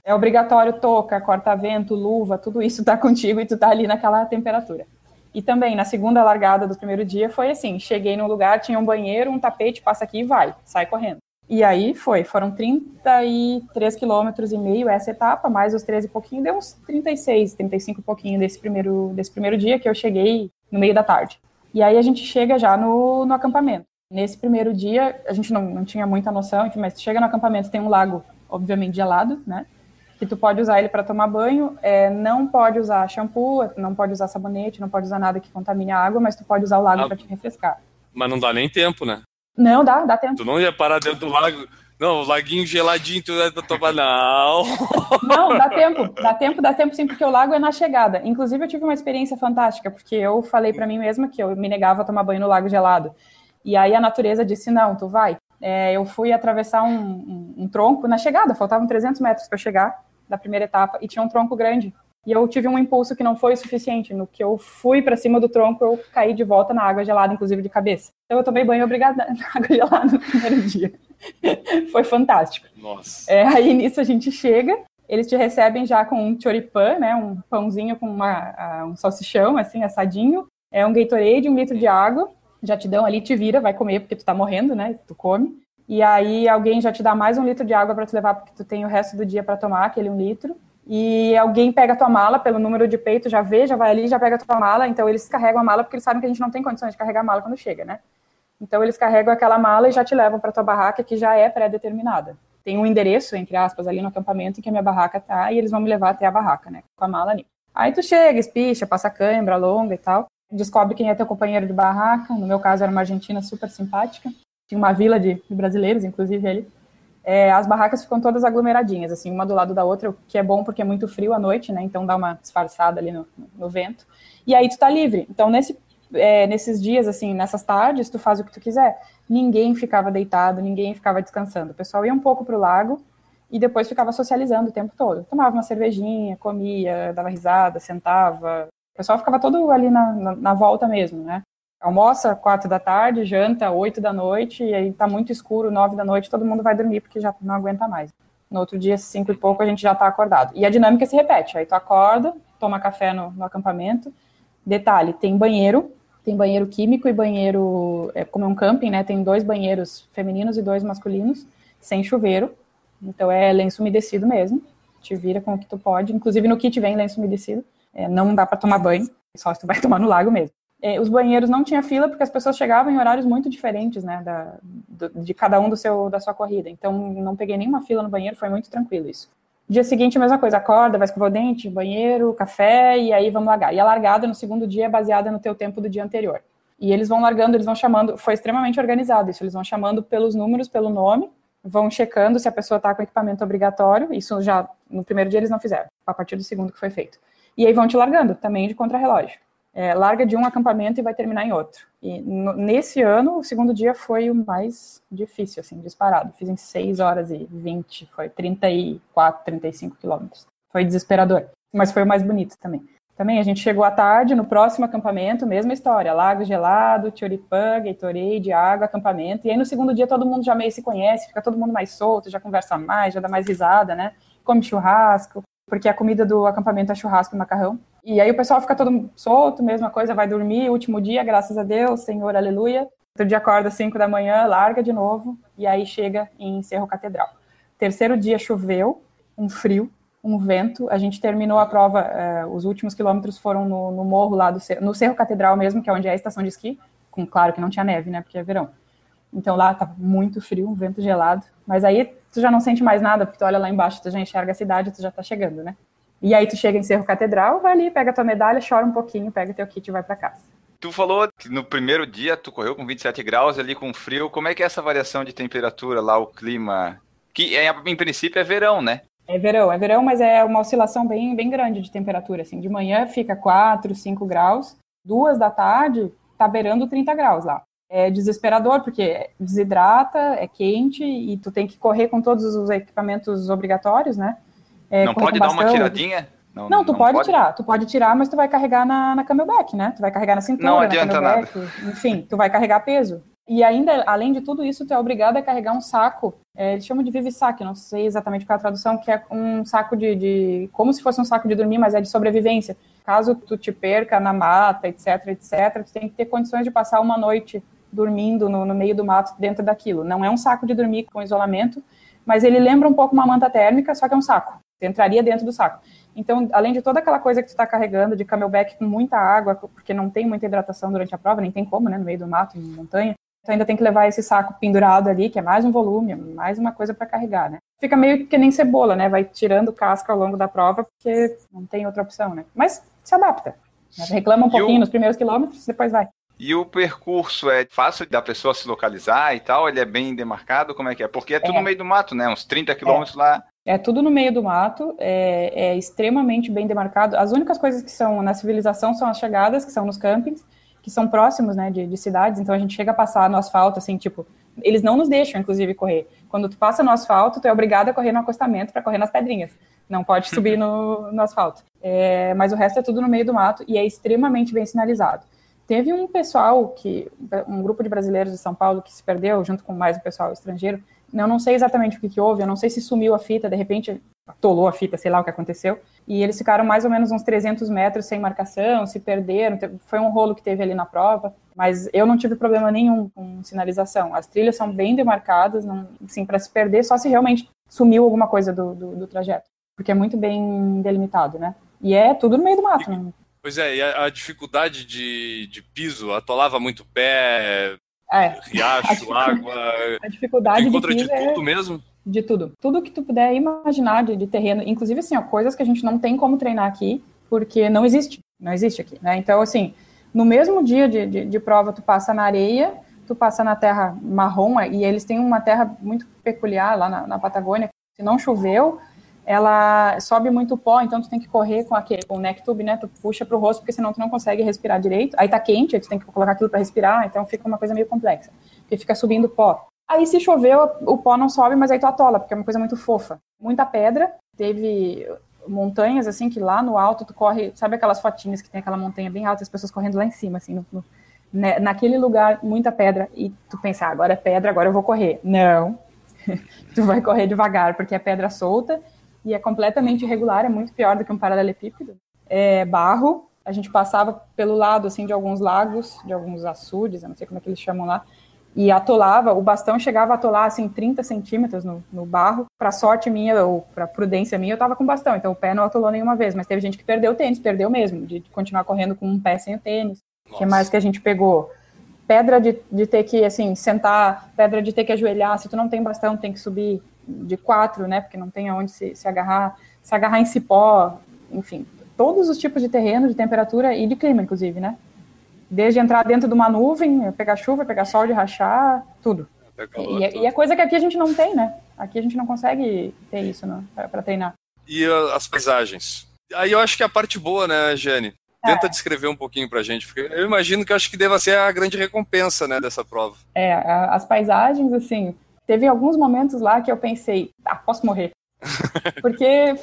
É obrigatório touca, corta-vento, luva, tudo isso tá contigo e tu tá ali naquela temperatura. E também, na segunda largada do primeiro dia, foi assim: cheguei num lugar, tinha um banheiro, um tapete, passa aqui e vai, sai correndo. E aí foi, foram 33 quilômetros e meio essa etapa, mais os 13 e pouquinho, deu uns 36, 35 e pouquinho desse primeiro, desse primeiro dia que eu cheguei no meio da tarde. E aí a gente chega já no, no acampamento. Nesse primeiro dia, a gente não, não tinha muita noção, enfim, mas chega no acampamento, tem um lago, obviamente, gelado, né? Que tu pode usar ele para tomar banho, é, não pode usar shampoo, não pode usar sabonete, não pode usar nada que contamine a água, mas tu pode usar o lago ah, para te refrescar. Mas não dá nem tempo, né? Não, dá, dá tempo. Tu não ia parar dentro do lago. Não, o laguinho geladinho, tu ia tomar. Não. Não, dá tempo. Dá tempo, dá tempo sim, porque o lago é na chegada. Inclusive, eu tive uma experiência fantástica, porque eu falei para mim mesma que eu me negava a tomar banho no lago gelado. E aí a natureza disse: não, tu vai. É, eu fui atravessar um, um, um, tronco na chegada, faltavam 300 metros para chegar da primeira etapa, e tinha um tronco grande. E eu tive um impulso que não foi o suficiente. No que eu fui para cima do tronco, eu caí de volta na água gelada, inclusive de cabeça. Então eu tomei banho obrigada na água gelada no primeiro dia. foi fantástico. Nossa. É, aí nisso a gente chega, eles te recebem já com um choripan, né, um pãozinho com uma, um salsichão, assim, assadinho, é um Gatorade, um litro de água, já te dão ali, te vira, vai comer porque tu tá morrendo, né, tu come. E aí alguém já te dá mais um litro de água para te levar, porque tu tem o resto do dia para tomar aquele um litro e alguém pega a tua mala pelo número de peito, já vê, já vai ali, já pega a tua mala, então eles carregam a mala porque eles sabem que a gente não tem condições de carregar a mala quando chega, né? Então eles carregam aquela mala e já te levam para tua barraca que já é pré-determinada. Tem um endereço, entre aspas, ali no acampamento em que a minha barraca tá e eles vão me levar até a barraca, né? Com a mala ali. Aí tu chega, espicha, passa cãibra, longa e tal. Descobre quem é teu companheiro de barraca. No meu caso era uma argentina super simpática. Tinha uma vila de, brasileiros, inclusive ali é, as barracas ficam todas aglomeradinhas, assim, uma do lado da outra, o que é bom porque é muito frio à noite, né? Então dá uma disfarçada ali no, no vento. E aí tu tá livre. Então, nesse, é, nesses dias, assim, nessas tardes, tu faz o que tu quiser. Ninguém ficava deitado, ninguém ficava descansando. O pessoal ia um pouco pro lago e depois ficava socializando o tempo todo. Tomava uma cervejinha, comia, dava risada, sentava. O pessoal ficava todo ali na, na, na volta mesmo, né? Almoça quatro da tarde, janta oito da noite, e aí tá muito escuro, nove da noite, todo mundo vai dormir porque já não aguenta mais. No outro dia, cinco e pouco, a gente já tá acordado. E a dinâmica se repete. Aí tu acorda, toma café no, no acampamento. Detalhe, tem banheiro, tem banheiro químico e banheiro, é, como é um camping, né? Tem dois banheiros femininos e dois masculinos, sem chuveiro. Então é lenço umedecido mesmo. Te vira com o que tu pode. Inclusive no kit vem lenço umedecido. É, não dá para tomar banho, só se tu vai tomar no lago mesmo os banheiros não tinha fila porque as pessoas chegavam em horários muito diferentes, né, da, do, de cada um do seu, da sua corrida. Então, não peguei nenhuma fila no banheiro, foi muito tranquilo isso. Dia seguinte, a mesma coisa, acorda, vai escovar o dente, banheiro, café, e aí vamos largar. E a largada no segundo dia é baseada no teu tempo do dia anterior. E eles vão largando, eles vão chamando, foi extremamente organizado isso, eles vão chamando pelos números, pelo nome, vão checando se a pessoa está com equipamento obrigatório, isso já, no primeiro dia eles não fizeram, a partir do segundo que foi feito. E aí vão te largando, também de contrarrelógio é, larga de um acampamento e vai terminar em outro. E no, nesse ano, o segundo dia foi o mais difícil, assim, disparado. Fiz em 6 horas e 20, foi 34, 35 quilômetros. Foi desesperador, mas foi o mais bonito também. Também a gente chegou à tarde, no próximo acampamento, mesma história, lago gelado, Choripã, Gatorade, água, acampamento. E aí no segundo dia todo mundo já meio se conhece, fica todo mundo mais solto, já conversa mais, já dá mais risada, né? Come churrasco, porque a comida do acampamento é churrasco e macarrão. E aí o pessoal fica todo solto, mesma coisa, vai dormir, último dia, graças a Deus, Senhor, aleluia. Outro dia acorda às 5 da manhã, larga de novo, e aí chega em Cerro Catedral. Terceiro dia choveu, um frio, um vento. A gente terminou a prova, eh, os últimos quilômetros foram no, no morro lá do no Cerro Catedral mesmo, que é onde é a estação de esqui. Com, claro que não tinha neve, né, porque é verão. Então lá tá muito frio, um vento gelado. Mas aí tu já não sente mais nada, porque tu olha lá embaixo, tu já enxerga a cidade, tu já tá chegando, né? E aí tu chega em Cerro Catedral, vai ali, pega tua medalha, chora um pouquinho, pega teu kit e vai para casa. Tu falou que no primeiro dia tu correu com 27 graus ali com frio. Como é que é essa variação de temperatura lá, o clima? Que é, em princípio é verão, né? É verão, é verão, mas é uma oscilação bem, bem grande de temperatura. Assim, de manhã fica 4, 5 graus, duas da tarde tá beirando 30 graus lá. É desesperador, porque desidrata, é quente e tu tem que correr com todos os equipamentos obrigatórios, né? É, não pode dar uma tiradinha? Não, tu pode, tirar, tu pode tirar, mas tu vai carregar na, na camelback, né? Tu vai carregar na cintura, Não na adianta camelback, enfim, tu vai carregar peso. E ainda, além de tudo isso, tu é obrigado a carregar um saco, é, eles chamam de vivisac, não sei exatamente qual é a tradução, que é um saco de, de, como se fosse um saco de dormir, mas é de sobrevivência. Caso tu te perca na mata, etc, etc, tu tem que ter condições de passar uma noite dormindo no, no meio do mato dentro daquilo. Não é um saco de dormir com isolamento, mas ele lembra um pouco uma manta térmica, só que é um saco. Você entraria dentro do saco. Então, além de toda aquela coisa que tu está carregando de camelback com muita água, porque não tem muita hidratação durante a prova, nem tem como, né, no meio do mato, em montanha, tu ainda tem que levar esse saco pendurado ali, que é mais um volume, mais uma coisa para carregar, né? Fica meio que nem cebola, né? Vai tirando casca ao longo da prova, porque não tem outra opção, né? Mas se adapta. Reclama um pouquinho nos primeiros quilômetros, depois vai. E o percurso é fácil da pessoa se localizar e tal? Ele é bem demarcado? Como é que é? Porque é tudo é. no meio do mato, né? Uns 30 quilômetros é. lá. É tudo no meio do mato, é, é, extremamente bem demarcado. As únicas coisas que são na civilização são as chegadas, que são nos campings, que são próximos, né, de, de cidades. Então a gente chega a passar no asfalto, assim, tipo, eles não nos deixam, inclusive, correr. Quando tu passa no asfalto, tu é obrigado a correr no acostamento para correr nas pedrinhas. Não pode subir no, no asfalto. É, mas o resto é tudo no meio do mato e é extremamente bem sinalizado. Teve um pessoal que, um grupo de brasileiros de São Paulo que se perdeu, junto com mais um pessoal estrangeiro, eu não sei exatamente o que, que houve, eu não sei se sumiu a fita, de repente atolou a fita, sei lá o que aconteceu. E eles ficaram mais ou menos uns 300 metros sem marcação, se perderam. Foi um rolo que teve ali na prova. Mas eu não tive problema nenhum com sinalização. As trilhas são bem demarcadas, não, assim, para se perder, só se realmente sumiu alguma coisa do, do, do, trajeto. Porque é muito bem delimitado, né? E é tudo no meio do mato. Né? Pois é, e a, a dificuldade de, de piso atolava muito pé, é. Riacho, a água. A dificuldade de, de tudo é... mesmo? De tudo. Tudo que tu puder imaginar de, de, terreno, inclusive assim, ó, coisas que a gente não tem como treinar aqui, porque não existe. Não existe aqui, né? Então, assim, no mesmo dia de, de, de prova, tu passa na areia, tu passa na terra marrom, e eles têm uma terra muito peculiar lá na, na Patagônia. Se não choveu, ela sobe muito pó, então tu tem que correr com, aquele, com o neck tube, né? Tu puxa pro rosto, porque senão tu não consegue respirar direito. Aí tá quente, aí tu tem que colocar aquilo para respirar, então fica uma coisa meio complexa. Porque fica subindo pó. Aí se choveu, o pó não sobe, mas aí tu atola, porque é uma coisa muito fofa. Muita pedra, teve montanhas, assim, que lá no alto tu corre, sabe aquelas fotinhas que tem aquela montanha bem alta, as pessoas correndo lá em cima, assim, no, no, né, naquele lugar, muita pedra, e tu pensa, ah, agora é pedra, agora eu vou correr. Não, tu vai correr devagar, porque é pedra solta, e é completamente irregular, é muito pior do que um paralelepípedo. É barro, a gente passava pelo lado assim de alguns lagos, de alguns açudes, eu não sei como é que eles chamam lá, e atolava, o bastão chegava a atolar assim 30 centímetros no, no barro. Para sorte minha ou para prudência minha, eu tava com bastão, então o pé não atolou nenhuma vez, mas teve gente que perdeu o tênis, perdeu mesmo, de continuar correndo com um pé sem o tênis. O que mais que a gente pegou? Pedra de, de ter que, assim, sentar, pedra de ter que ajoelhar, se tu não tem bastão, tem que subir de quatro, né? Porque não tem aonde se, se agarrar, se agarrar em cipó, enfim, todos os tipos de terreno, de temperatura e de clima, inclusive, né? Desde entrar dentro de uma nuvem, pegar chuva, pegar sol de rachar, tudo. E, é, e, é coisa que aqui a gente não tem, né? Aqui a gente não consegue ter isso né, para treinar. E as paisagens? Aí eu acho que é a parte boa, né, Jane? Tenta é. descrever um pouquinho pra gente, porque eu imagino que eu acho que deva ser a grande recompensa, né, dessa prova. É, as paisagens, assim, teve alguns momentos lá que eu pensei, ah, posso morrer. porque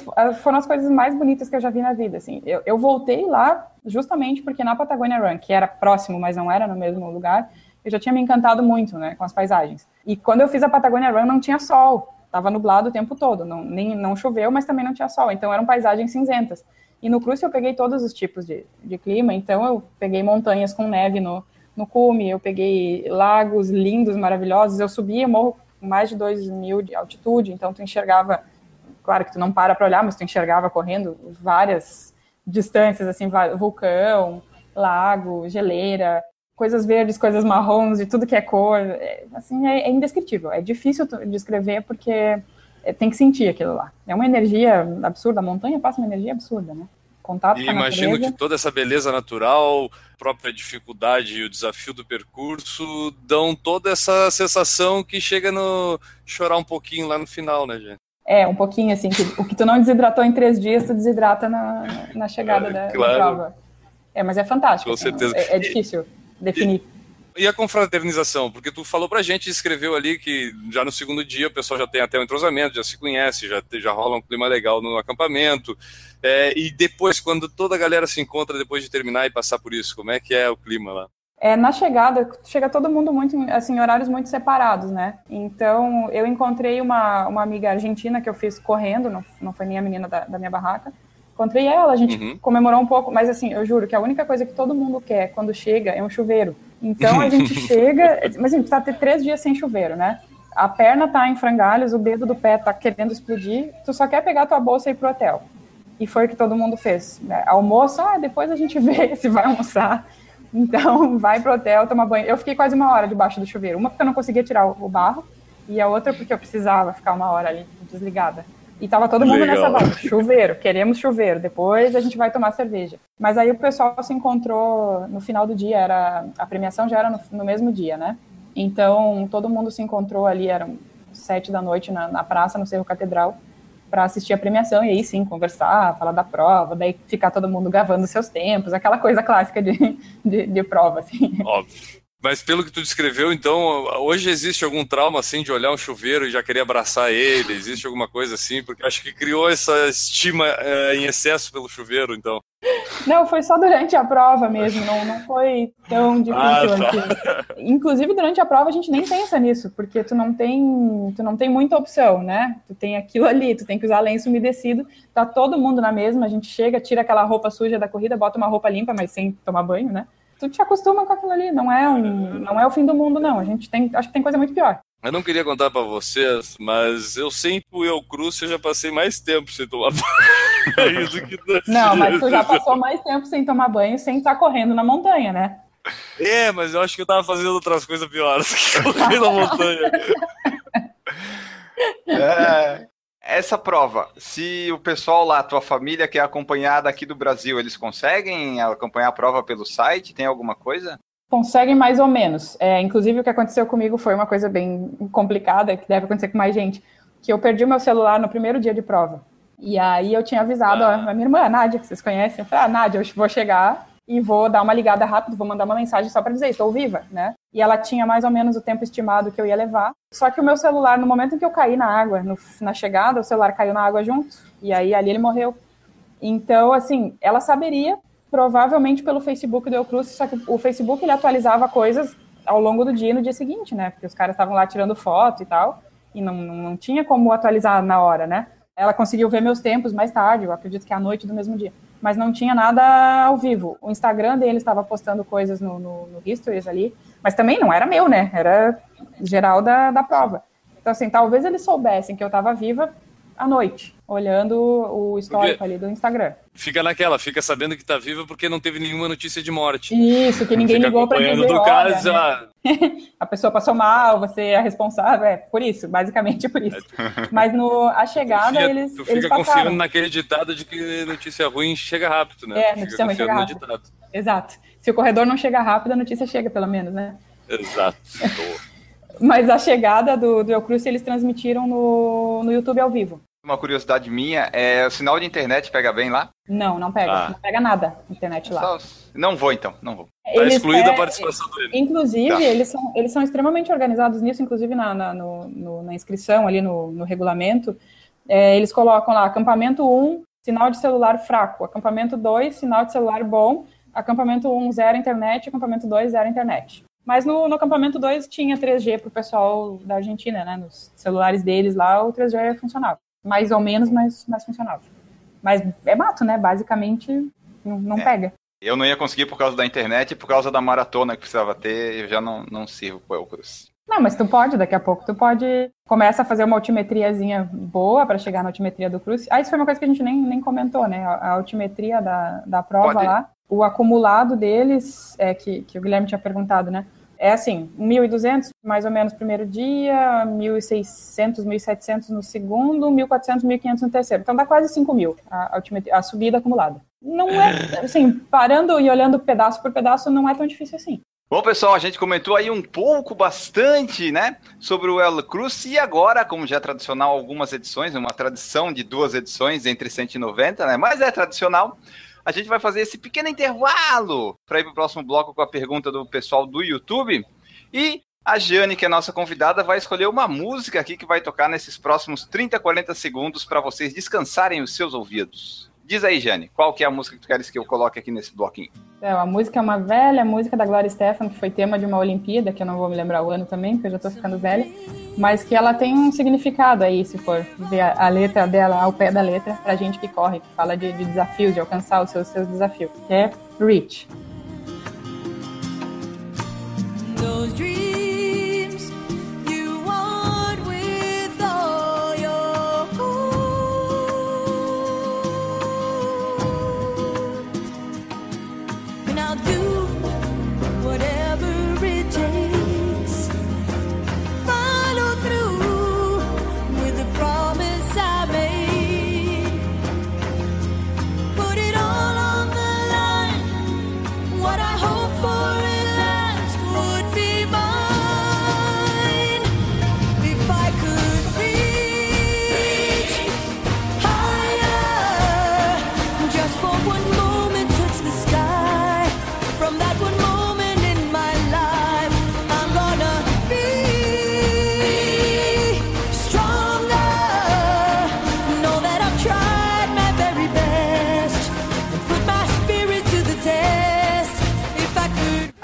foram as coisas mais bonitas que eu já vi na vida, assim. Eu, eu voltei lá justamente porque na Patagonia Run, que era próximo, mas não era no mesmo lugar, eu já tinha me encantado muito, né, com as paisagens. E quando eu fiz a Patagonia Run, não tinha sol, estava nublado o tempo todo, não, nem, não choveu, mas também não tinha sol, então eram paisagens cinzentas. E no Cruze eu peguei todos os tipos de, de clima, então eu peguei montanhas com neve no, no cume, eu peguei lagos lindos, maravilhosos, eu subia morro mais de 2 mil de altitude, então tu enxergava, claro que tu não para para olhar, mas tu enxergava correndo várias distâncias, assim, vulcão, lago, geleira, coisas verdes, coisas marrons, de tudo que é cor, é, assim, é, é indescritível, é difícil descrever porque é, tem que sentir aquilo lá. É uma energia absurda, a montanha passa uma energia absurda, né? Contato e imagino natureza. que toda essa beleza natural, própria dificuldade e o desafio do percurso dão toda essa sensação que chega no chorar um pouquinho lá no final, né, gente? É, um pouquinho assim, que, o que tu não desidratou em três dias, tu desidrata na, na chegada é, da, claro. da, prova. É, mas é fantástico. Com assim, certeza. É, é, difícil definir. E a confraternização? Porque tu falou pra gente, escreveu ali que já no segundo dia o pessoal já tem até um entrosamento, já se conhece, já, já rola um clima legal no acampamento. É, e depois, quando toda a galera se encontra depois de terminar e passar por isso, como é que é o clima lá? É, na chegada, chega todo mundo muito, assim, horários muito separados, né? Então, eu encontrei uma, uma amiga argentina que eu fiz correndo, não, não foi nem a menina da, da minha barraca. Encontrei ela, a gente uhum. comemorou um pouco, mas assim, eu juro que a única coisa que todo mundo quer quando chega é um chuveiro. Então, a gente chega, mas assim, precisa ter três dias sem chuveiro, né? A perna tá em frangalhos, o dedo do pé tá querendo explodir, tu só quer pegar tua bolsa e ir pro hotel. E foi o que todo mundo fez. Né? Almoço, ah, depois a gente vê se vai almoçar. Então, vai pro hotel, toma banho. Eu fiquei quase uma hora debaixo do chuveiro. Uma porque eu não conseguia tirar o barro, e a outra porque eu precisava ficar uma hora ali desligada. E tava todo mundo Legal. nessa base, chuveiro, queremos chuveiro, depois a gente vai tomar cerveja. Mas aí o pessoal se encontrou no final do dia, era a premiação já era no, no mesmo dia, né? Então, todo mundo se encontrou ali, eram sete da noite na, na praça, no Cerro Catedral, para assistir a premiação e aí sim conversar, falar da prova, daí ficar todo mundo gravando seus tempos, aquela coisa clássica de, de, de prova, assim. Óbvio. Mas pelo que tu descreveu, então, hoje existe algum trauma assim de olhar um chuveiro e já querer abraçar ele? Existe alguma coisa assim? Porque acho que criou essa estima é, em excesso pelo chuveiro, então. Não, foi só durante a prova mesmo, não, não foi tão difícil ah, tá. assim. Inclusive, durante a prova a gente nem pensa nisso, porque tu não tem, tu não tem muita opção, né? Tu tem aquilo ali, tu tem que usar lenço umedecido, tá todo mundo na mesma, a gente chega, tira aquela roupa suja da corrida, bota uma roupa limpa, mas sem tomar banho, né? Tu te acostuma com aquilo ali. Não é, um, não é o fim do mundo, não. A gente tem, acho que tem coisa muito pior. Eu não queria contar para vocês, mas eu sempre eu cruz eu já passei mais tempo sem tomar banho Não, mas tu já passou mais tempo sem tomar banho sem estar correndo na montanha, né? É, mas eu acho que eu tava fazendo outras coisas piores que correr na montanha. É, essa prova, se o pessoal lá, tua família quer acompanhar daqui do Brasil, eles conseguem acompanhar a prova pelo site? Tem alguma coisa? Conseguem mais ou menos. É, inclusive, o que aconteceu comigo foi uma coisa bem complicada, que deve acontecer com mais gente, que eu perdi o meu celular no primeiro dia de prova. E aí eu tinha avisado ah. a minha irmã, a Nádia, que vocês conhecem, eu falei, ah, Nádia, eu vou chegar e vou dar uma ligada rápido, vou mandar uma mensagem só para dizer, estou viva, né? E ela tinha mais ou menos o tempo estimado que eu ia levar. Só que o meu celular, no momento em que eu caí na água, no, na chegada, o celular caiu na água junto, e aí ali ele morreu. Então, assim, ela saberia, provavelmente pelo Facebook do Eucruz, só que o Facebook ele atualizava coisas ao longo do dia e no dia seguinte, né? Porque os caras estavam lá tirando foto e tal, e não, não, tinha como atualizar na hora, né? Ela conseguiu ver meus tempos mais tarde, eu acredito que é à noite do mesmo dia mas não tinha nada ao vivo. O Instagram dele estava postando coisas no, no, no Histories ali, mas também não era meu, né? Era geral da, da prova. Então, assim, talvez eles soubessem que eu estava viva à noite, olhando o histórico porque ali do Instagram. Fica naquela, fica sabendo que tá viva porque não teve nenhuma notícia de morte. Isso, que ninguém fica ligou para dizer, do caso, né? a pessoa passou mal, você é responsável, é por isso, basicamente por isso. Mas no a chegada tu eles tu fica eles confiando naquele ditado de que notícia ruim chega rápido, né? É, notícia ruim chega rápido. Ditado. Exato. Se o corredor não chega rápido, a notícia chega pelo menos, né? Exato. Mas a chegada do, do El Cruz eles transmitiram no, no YouTube ao vivo. Uma curiosidade minha, é o sinal de internet pega bem lá? Não, não pega. Ah. Não pega nada internet lá. Não vou então, não vou. Está excluída a participação dele. Inclusive, tá. eles, são, eles são extremamente organizados nisso, inclusive na, na, no, no, na inscrição ali no, no regulamento. É, eles colocam lá acampamento 1, sinal de celular fraco. Acampamento 2, sinal de celular bom. Acampamento 1, zero internet. Acampamento 2, zero internet. Mas no, no acampamento 2 tinha 3G para o pessoal da Argentina, né? Nos celulares deles lá, o 3G funcionava. Mais ou menos, mas, mas funcionava. Mas é mato, né? Basicamente, não, não é. pega. Eu não ia conseguir por causa da internet e por causa da maratona que precisava ter, eu já não, não sirvo para o Cruz. Não, mas tu pode, daqui a pouco tu pode começa a fazer uma altimetriazinha boa para chegar na altimetria do Cruz. Ah, isso foi uma coisa que a gente nem, nem comentou, né? A, a altimetria da, da prova pode. lá o acumulado deles, é, que, que o Guilherme tinha perguntado, né? É assim, 1.200 mais ou menos no primeiro dia, 1.600, 1.700 no segundo, 1.400, 1.500 no terceiro. Então dá quase 5.000 a, a, subida acumulada. Não é, assim, parando e olhando pedaço por pedaço, não é tão difícil assim. Bom, pessoal, a gente comentou aí um pouco, bastante, né, sobre o El Cruz e agora, como já é tradicional algumas edições, uma tradição de duas edições entre 190, né, mas é tradicional, a gente vai fazer esse pequeno intervalo para ir para o próximo bloco com a pergunta do pessoal do YouTube. E a Jane, que é nossa convidada, vai escolher uma música aqui que vai tocar nesses próximos 30, 40 segundos para vocês descansarem os seus ouvidos. Diz aí, Jane, qual que é a música que tu queres que eu coloque aqui nesse bloquinho? É, a música é uma velha música da Gloria Stefan, que foi tema de uma Olimpíada, que eu não vou me lembrar o ano também, porque eu já tô ficando velha, mas que ela tem um significado aí, se for ver a, letra dela ao pé da letra, pra gente que corre, que fala de, de desafios, de alcançar os seus, seus desafios, que é Reach. Those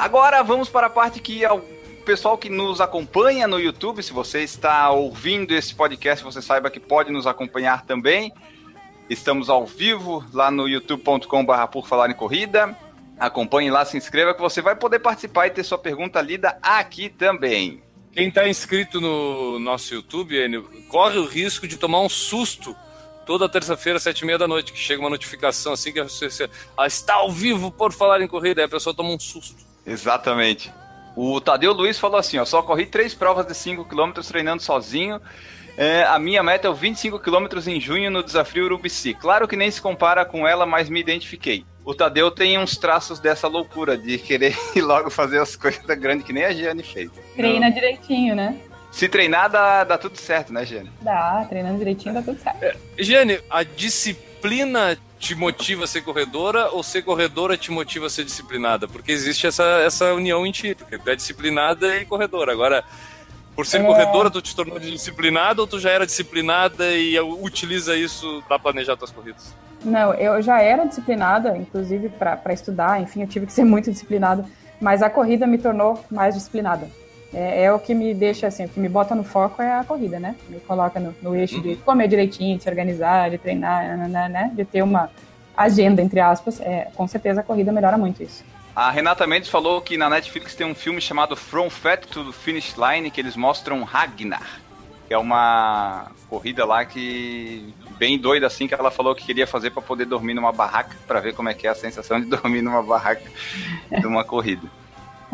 Agora vamos para a parte que é o pessoal que nos acompanha no YouTube, se você está ouvindo esse podcast, você saiba que pode nos acompanhar também. Estamos ao vivo lá no youtube.com.br por falar em corrida. Acompanhe lá, se inscreva que você vai poder participar e ter sua pergunta lida aqui também. Quem está inscrito no nosso YouTube, Enio, corre o risco de tomar um susto toda terça-feira, sete e meia da noite, que chega uma notificação assim que você ah, está ao vivo por falar em corrida, aí a pessoa toma um susto. Exatamente. O Tadeu Luiz falou assim: ó, só corri três provas de 5 km treinando sozinho. É, a minha meta é o 25 km em junho no desafio Urubici. Claro que nem se compara com ela, mas me identifiquei. O Tadeu tem uns traços dessa loucura de querer ir logo fazer as coisas grandes que nem a Giane fez. Treina direitinho, né? Se treinar, dá, dá tudo certo, né, Giane? Dá, treinando direitinho dá tudo certo. Jane, a disciplina te motiva a ser corredora ou ser corredora te motiva a ser disciplinada? Porque existe essa, essa união em ti, porque tu é disciplinada e corredora. Agora, por ser É. corredora, tu te tornou disciplinada ou tu já era disciplinada e utiliza isso para planejar tuas corridas? Não, eu já era disciplinada, inclusive para estudar, enfim, eu tive que ser muito disciplinada, mas a corrida me tornou mais disciplinada. É, é o que me deixa assim, o que me bota no foco é a corrida, né? Me coloca no, no eixo de comer direitinho, de se organizar, de treinar, né, né? De ter uma agenda, entre aspas. É, com certeza a corrida melhora muito isso. A Renata Mendes falou que na Netflix tem um filme chamado From Fat to Finish Line, que eles mostram Ragnar, que é uma corrida lá que bem doida assim que ela falou que queria fazer para poder dormir numa barraca, para ver como é que é a sensação de dormir numa barraca de uma corrida.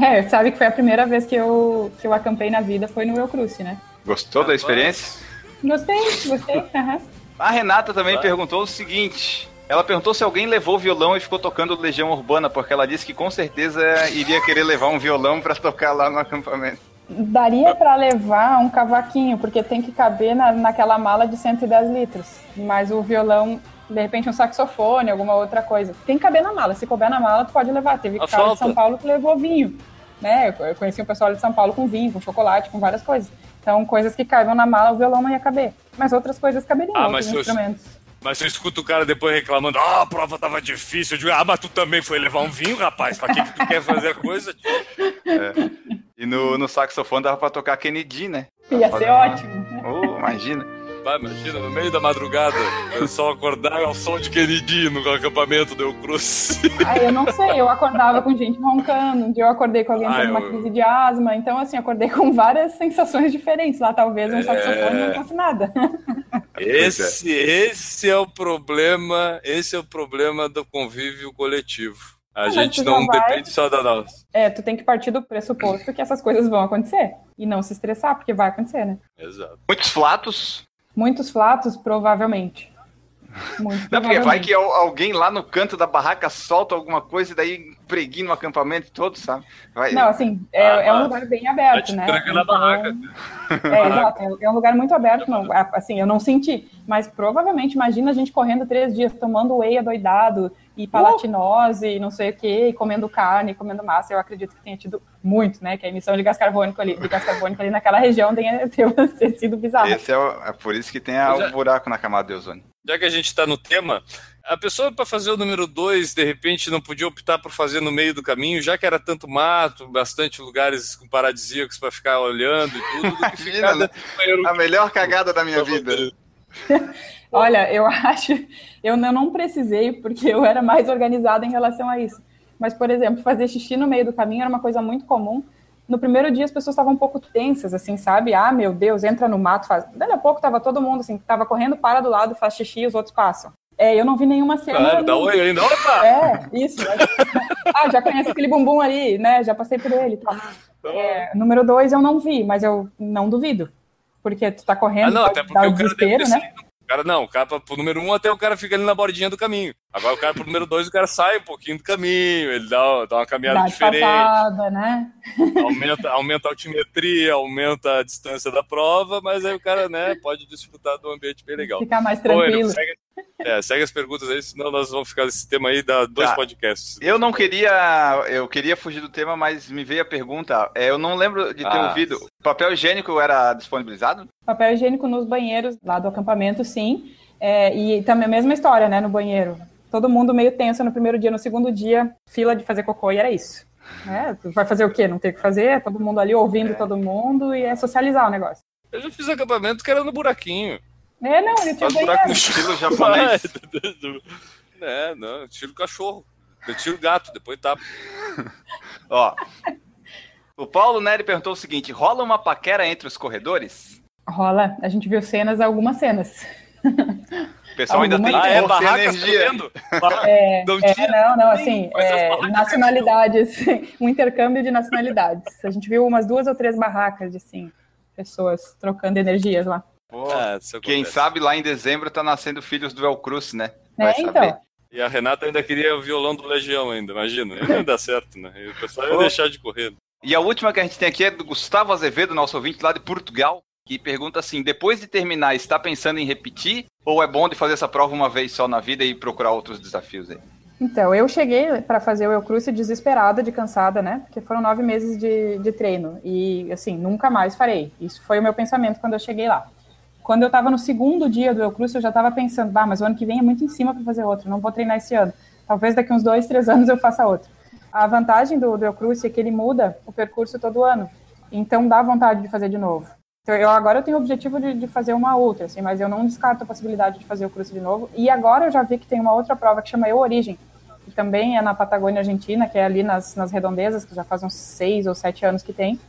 É, sabe que foi a primeira vez que eu, que eu acampei na vida, foi no Eu Cruce, né? Gostou da experiência? Gostei, gostei. aham. A Renata também perguntou o seguinte: ela perguntou se alguém levou o violão e ficou tocando Legião Urbana, porque ela disse que com certeza iria querer levar um violão para tocar lá no acampamento. Daria para levar um cavaquinho, porque tem que caber na, naquela mala de 110 litros. Mas o violão, de repente, um saxofone, alguma outra coisa. Tem que caber na mala. Se couber na mala, tu pode levar. Teve A cara de. São Paulo que levou vinho. Né? Eu- conheci um pessoal de São Paulo com vinho, com chocolate, com várias coisas. Então, coisas que caibam na mala, o violão não ia caber. Mas outras coisas caberiam, Ah, outros mas se eu- instrumentos. Mas eu escuto o cara depois reclamando, ah, a prova tava difícil. Eu digo, ah, mas tu também foi levar um vinho, rapaz? Pra que, que tu quer fazer a coisa? E no, no saxofone dava pra tocar Kennedy, né? Ia ser uma- ótimo. Oh, imagina. Vai, imagina, no meio da madrugada, eu só acordar ao som de Kennedy no acampamento do Cruz. Ah, eu não sei, eu acordava com gente roncando, um dia eu acordei com alguém Ah, tendo uma eu- crise de asma, então assim, acordei com várias sensações diferentes. Lá talvez um saxofone É. não fosse nada. Esse, esse é o problema, esse é o problema do convívio coletivo. A mas gente não vai- depende só da nossa. É, tu tem que partir do pressuposto que essas coisas vão acontecer. E não se estressar, porque vai acontecer, né? Exato. Muitos flatos. Muitos flatos, provavelmente. Muito Não, porque vai que al- alguém lá no canto da barraca solta alguma coisa e daí preguinho no acampamento todo, sabe? Vai, Não, assim, é, Ah, é um lugar bem aberto, né? tranca na Então, barraca. É, exato, é- é um lugar muito aberto, não, assim, eu não senti, mas provavelmente, imagina a gente correndo três dias, tomando whey adoidado, e palatinose, e não sei o quê, e comendo carne, e comendo massa, eu acredito que tenha tido muito, né, que a emissão de gás carbônico ali, de gás carbônico ali naquela região tenha, tenha sido bizarra. Esse é, o- é por isso que tem a- já- o buraco na camada de ozônio. Já que a gente está no tema, a pessoa para fazer o número 2, de repente, não podia optar por fazer no meio do caminho, já que era tanto mato, bastante lugares com paradisíacos para ficar olhando e tudo, do que ficar Imagina, banheiro. A melhor cagada da minha vida. Olha, eu acho, eu não, não precisei, porque eu era mais organizada em relação a isso. Mas, por exemplo, fazer xixi no meio do caminho era uma coisa muito comum. No primeiro dia as pessoas estavam um pouco tensas, assim, sabe? Ah, meu Deus, entra no mato, faz. Daí a pouco tava todo mundo, assim, tava correndo, para do lado, faz xixi e os outros passam. É, eu não vi nenhuma cena. Claro, dá oi ainda. Opa! É, isso. ah, já conheço aquele bumbum ali, né? Já passei por ele tal. É, número dois eu não vi, mas eu não duvido. Porque tu tá correndo, Ah, não, até porque o o cara deve ter né? O cara não, o cara pro número um até o cara fica ali na bordinha do caminho. Agora o cara pro número dois, o cara sai um pouquinho do caminho, ele dá, dá uma caminhada Dá diferente, disfarçada, né? aumenta, aumenta a altimetria, aumenta a distância da prova, mas aí o cara, né, pode desfrutar do ambiente bem legal. Ficar mais Ô, Enio, tranquilo. segue, é, segue as perguntas aí, senão nós vamos ficar nesse tema aí, dá dois Tá. podcasts. Eu não queria. Eu queria fugir do tema, mas me veio a pergunta. É, eu não lembro de ter Ah. ouvido. Papel higiênico era disponibilizado? Papel higiênico nos banheiros lá do acampamento, sim. É, e também a mesma história, né, no banheiro. Todo mundo meio tenso no primeiro dia, no segundo dia, fila de fazer cocô, e era isso. É, tu vai fazer o quê? Não tem o que fazer, é todo mundo ali ouvindo todo mundo e é socializar o negócio. Eu já fiz acampamento que era no buraquinho. É, não, ele tinha Faz buraco no banheiro. Estilo japonês. É, não, eu tiro cachorro. Eu tiro gato, depois tá. Ó. O Paulo Nery perguntou o seguinte: rola uma paquera entre os corredores? Rola, a gente viu cenas, algumas cenas. O pessoal ainda tem Ah, é barracas, tá vendo? Barra- É, Não é, não, não, assim, é, nacionalidades, um intercâmbio de nacionalidades. A gente viu umas duas ou três barracas de, assim, pessoas trocando energias lá. Pô, Ah, quem acontece. sabe lá em dezembro tá nascendo filhos do El Cruz, né? É, Vai então, saber. E a Renata ainda queria o violão do Legião ainda, imagina. Ia dar certo, né? E o pessoal ia Pô. deixar de correr. E a última que a gente tem aqui é do Gustavo Azevedo, nosso ouvinte lá de Portugal, que pergunta assim: depois de terminar, está pensando em repetir? Ou é bom de fazer essa prova uma vez só na vida e procurar outros desafios aí? Então, eu cheguei para fazer o Eu Cruce desesperada, de cansada, né? Porque foram nove meses de, de treino. E, assim, nunca mais farei. Isso foi o meu pensamento quando eu cheguei lá. Quando eu estava no segundo dia do Eu Cruce, eu já estava pensando, bah, mas o ano que vem é muito em cima para fazer outro, não vou treinar esse ano. Talvez daqui uns dois, três anos eu faça outro. A vantagem do, do Eu Cruce é que ele muda o percurso todo ano. Então dá vontade de fazer de novo. Então, eu agora eu tenho o objetivo de, de fazer uma outra, assim, mas eu não descarto a possibilidade de fazer o cruce de novo. E agora eu já vi que tem uma outra prova que chama Eu Origem, que também é na Patagônia Argentina, que é ali nas, nas redondezas, que já faz uns seis ou sete anos que tem.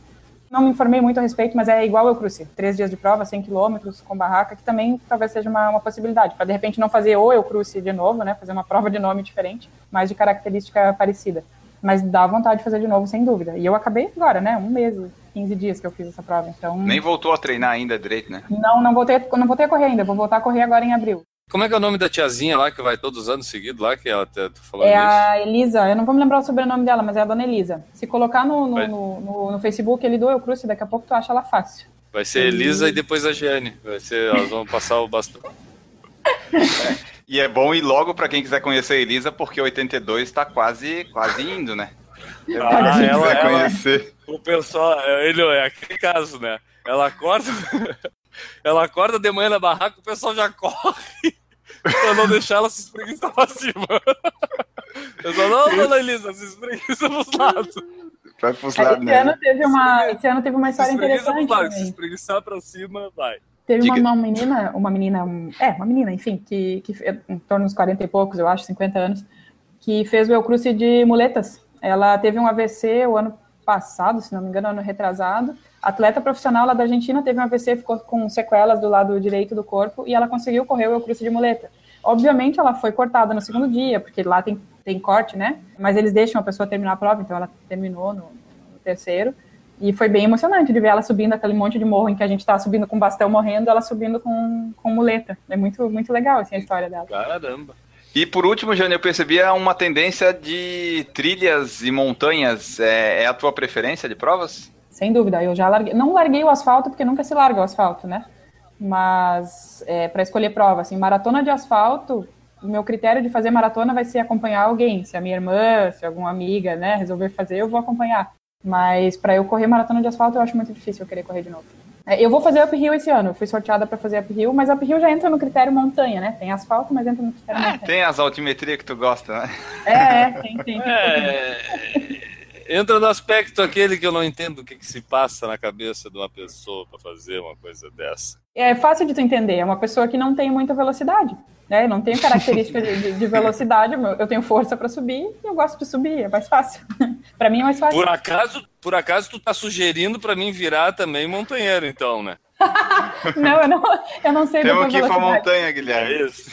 Não me informei muito a respeito, mas é igual eu cruce. Três dias de prova, 100 quilômetros, com barraca, que também talvez seja uma, uma possibilidade. Para de repente não fazer o eu cruce de novo, né? Fazer uma prova de nome diferente, mas de característica parecida. Mas dá vontade de fazer de novo, sem dúvida. E eu acabei agora, né? Um mês, 15 dias que eu fiz essa prova. Então, Nem voltou a treinar ainda direito, né? não, não voltei, não voltei a correr ainda. Vou voltar a correr agora em abril. Como é que é o nome da tiazinha lá que vai todos os anos seguidos lá, que ela tá tá falando É isso? a Elisa, eu não vou me lembrar o sobrenome dela, mas é a dona Elisa. Se colocar no, no, no, no- no Facebook ele do Eu Cruce, daqui a pouco tu acha ela fácil. Vai ser Elisa e depois a Giane. Vai ser, elas vão passar o bastão. E é bom ir logo pra quem quiser conhecer a Elisa, porque 82 tá quase, quase indo, né? É Ah, ela- quiser ela- conhecer. O pessoal, é, ele é aquele caso, né? Ela acorda, ela acorda de manhã na barraca, o pessoal já corre pra não deixar ela se espreguiçar pra cima. Eu só, não, dona Elisa, se espreguiça pros lados. Vai pros lados, Esse né? ano teve uma, esse ano teve uma Se história pros interessante lados, se espreguiçar pra cima, vai. Teve uma, uma menina, uma menina, um- é, uma menina, enfim, que, que em torno dos 40 e poucos, eu acho, 50 anos, que fez o Eu Cruce de muletas. Ela teve um AVC o ano passado, se não me engano, ano retrasado. Atleta profissional lá da Argentina teve um AVC, ficou com sequelas do lado direito do corpo e ela conseguiu correr o Cruce de muleta. Obviamente ela foi cortada no segundo dia, porque lá tem, tem corte, né? Mas eles deixam a pessoa terminar a prova, então ela terminou no, no terceiro. E foi bem emocionante de ver ela subindo aquele monte de morro em que a gente tá subindo com bastão morrendo, ela subindo com, com muleta. É muito, muito legal assim, a história dela. Caramba. E por último, Jane, eu percebi uma tendência de trilhas e montanhas. É, é a tua preferência de provas? Sem dúvida, eu já larguei. Não larguei o asfalto, porque nunca se larga o asfalto, né? Mas é, para escolher prova, assim, maratona de asfalto, o meu critério de fazer maratona vai ser acompanhar alguém. Se a minha irmã, se alguma amiga, né, resolver fazer, eu vou acompanhar. Mas para eu correr maratona de asfalto, eu acho muito difícil eu querer correr de novo. É, eu vou fazer uphill esse ano, fui sorteada para fazer uphill, mas uphill já entra no critério montanha, né? Tem asfalto, mas entra no critério Ah, montanha. tem as altimetrias que tu gosta, né? É, é, tem, tem. É, entra no aspecto aquele que eu não entendo o que, que se passa na cabeça de uma pessoa para fazer uma coisa dessa. É fácil de tu entender, é uma pessoa que não tem muita velocidade. Né? Eu não tenho característica de, de- de velocidade, eu tenho força para subir e eu gosto de subir, é mais fácil. para mim é mais fácil. Por acaso, por acaso tu tá sugerindo para mim virar também montanheiro, então, né? Não, eu não, eu não sei Temos que ir pra montanha, É Guilherme. isso.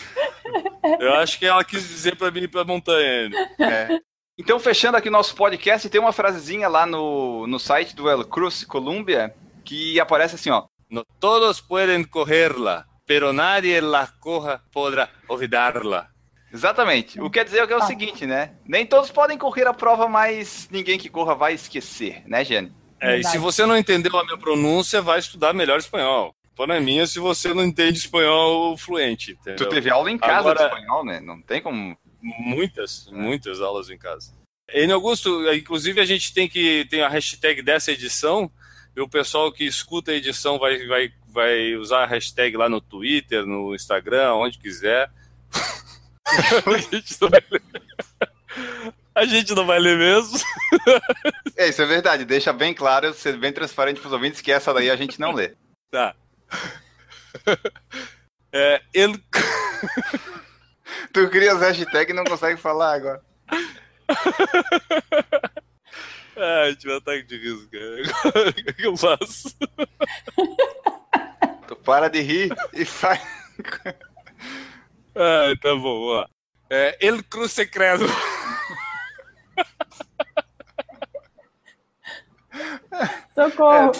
Eu acho que ela quis dizer para mim ir pra montanha ainda. É. Então, fechando aqui nosso podcast, tem uma frasezinha lá no, no site do El Cruz Columbia que aparece assim, ó. No todos pueden correrla, pero nadie la corra podrá olvidarla. Exatamente. O que quer dizer que é o Ah. seguinte, né? Nem todos podem correr a prova, mas ninguém que corra vai esquecer, né, Jane? É, e se você não entendeu a minha pronúncia, vai estudar melhor espanhol. Pô na minha se você não entende espanhol fluente, entendeu? Tu teve aula em casa Agora- de espanhol, né? Não tem como. Muitas, muitas aulas em casa. Em Augusto, inclusive a gente tem que tem a hashtag dessa edição, e o pessoal que escuta a edição vai, vai, vai usar a hashtag lá no Twitter, no Instagram, onde quiser. a, gente não vai ler. a gente não vai ler mesmo. É, isso é verdade. Deixa bem claro, ser bem transparente pros ouvintes que essa daí a gente não lê. Tá. É, ele... Tu cria as hashtags e não consegue falar agora. Ai, tive um ataque de riso, cara. O que eu faço? Tu para de rir e faz. Ai, tá bom, ó. É, El Cruz Secreto. Socorro!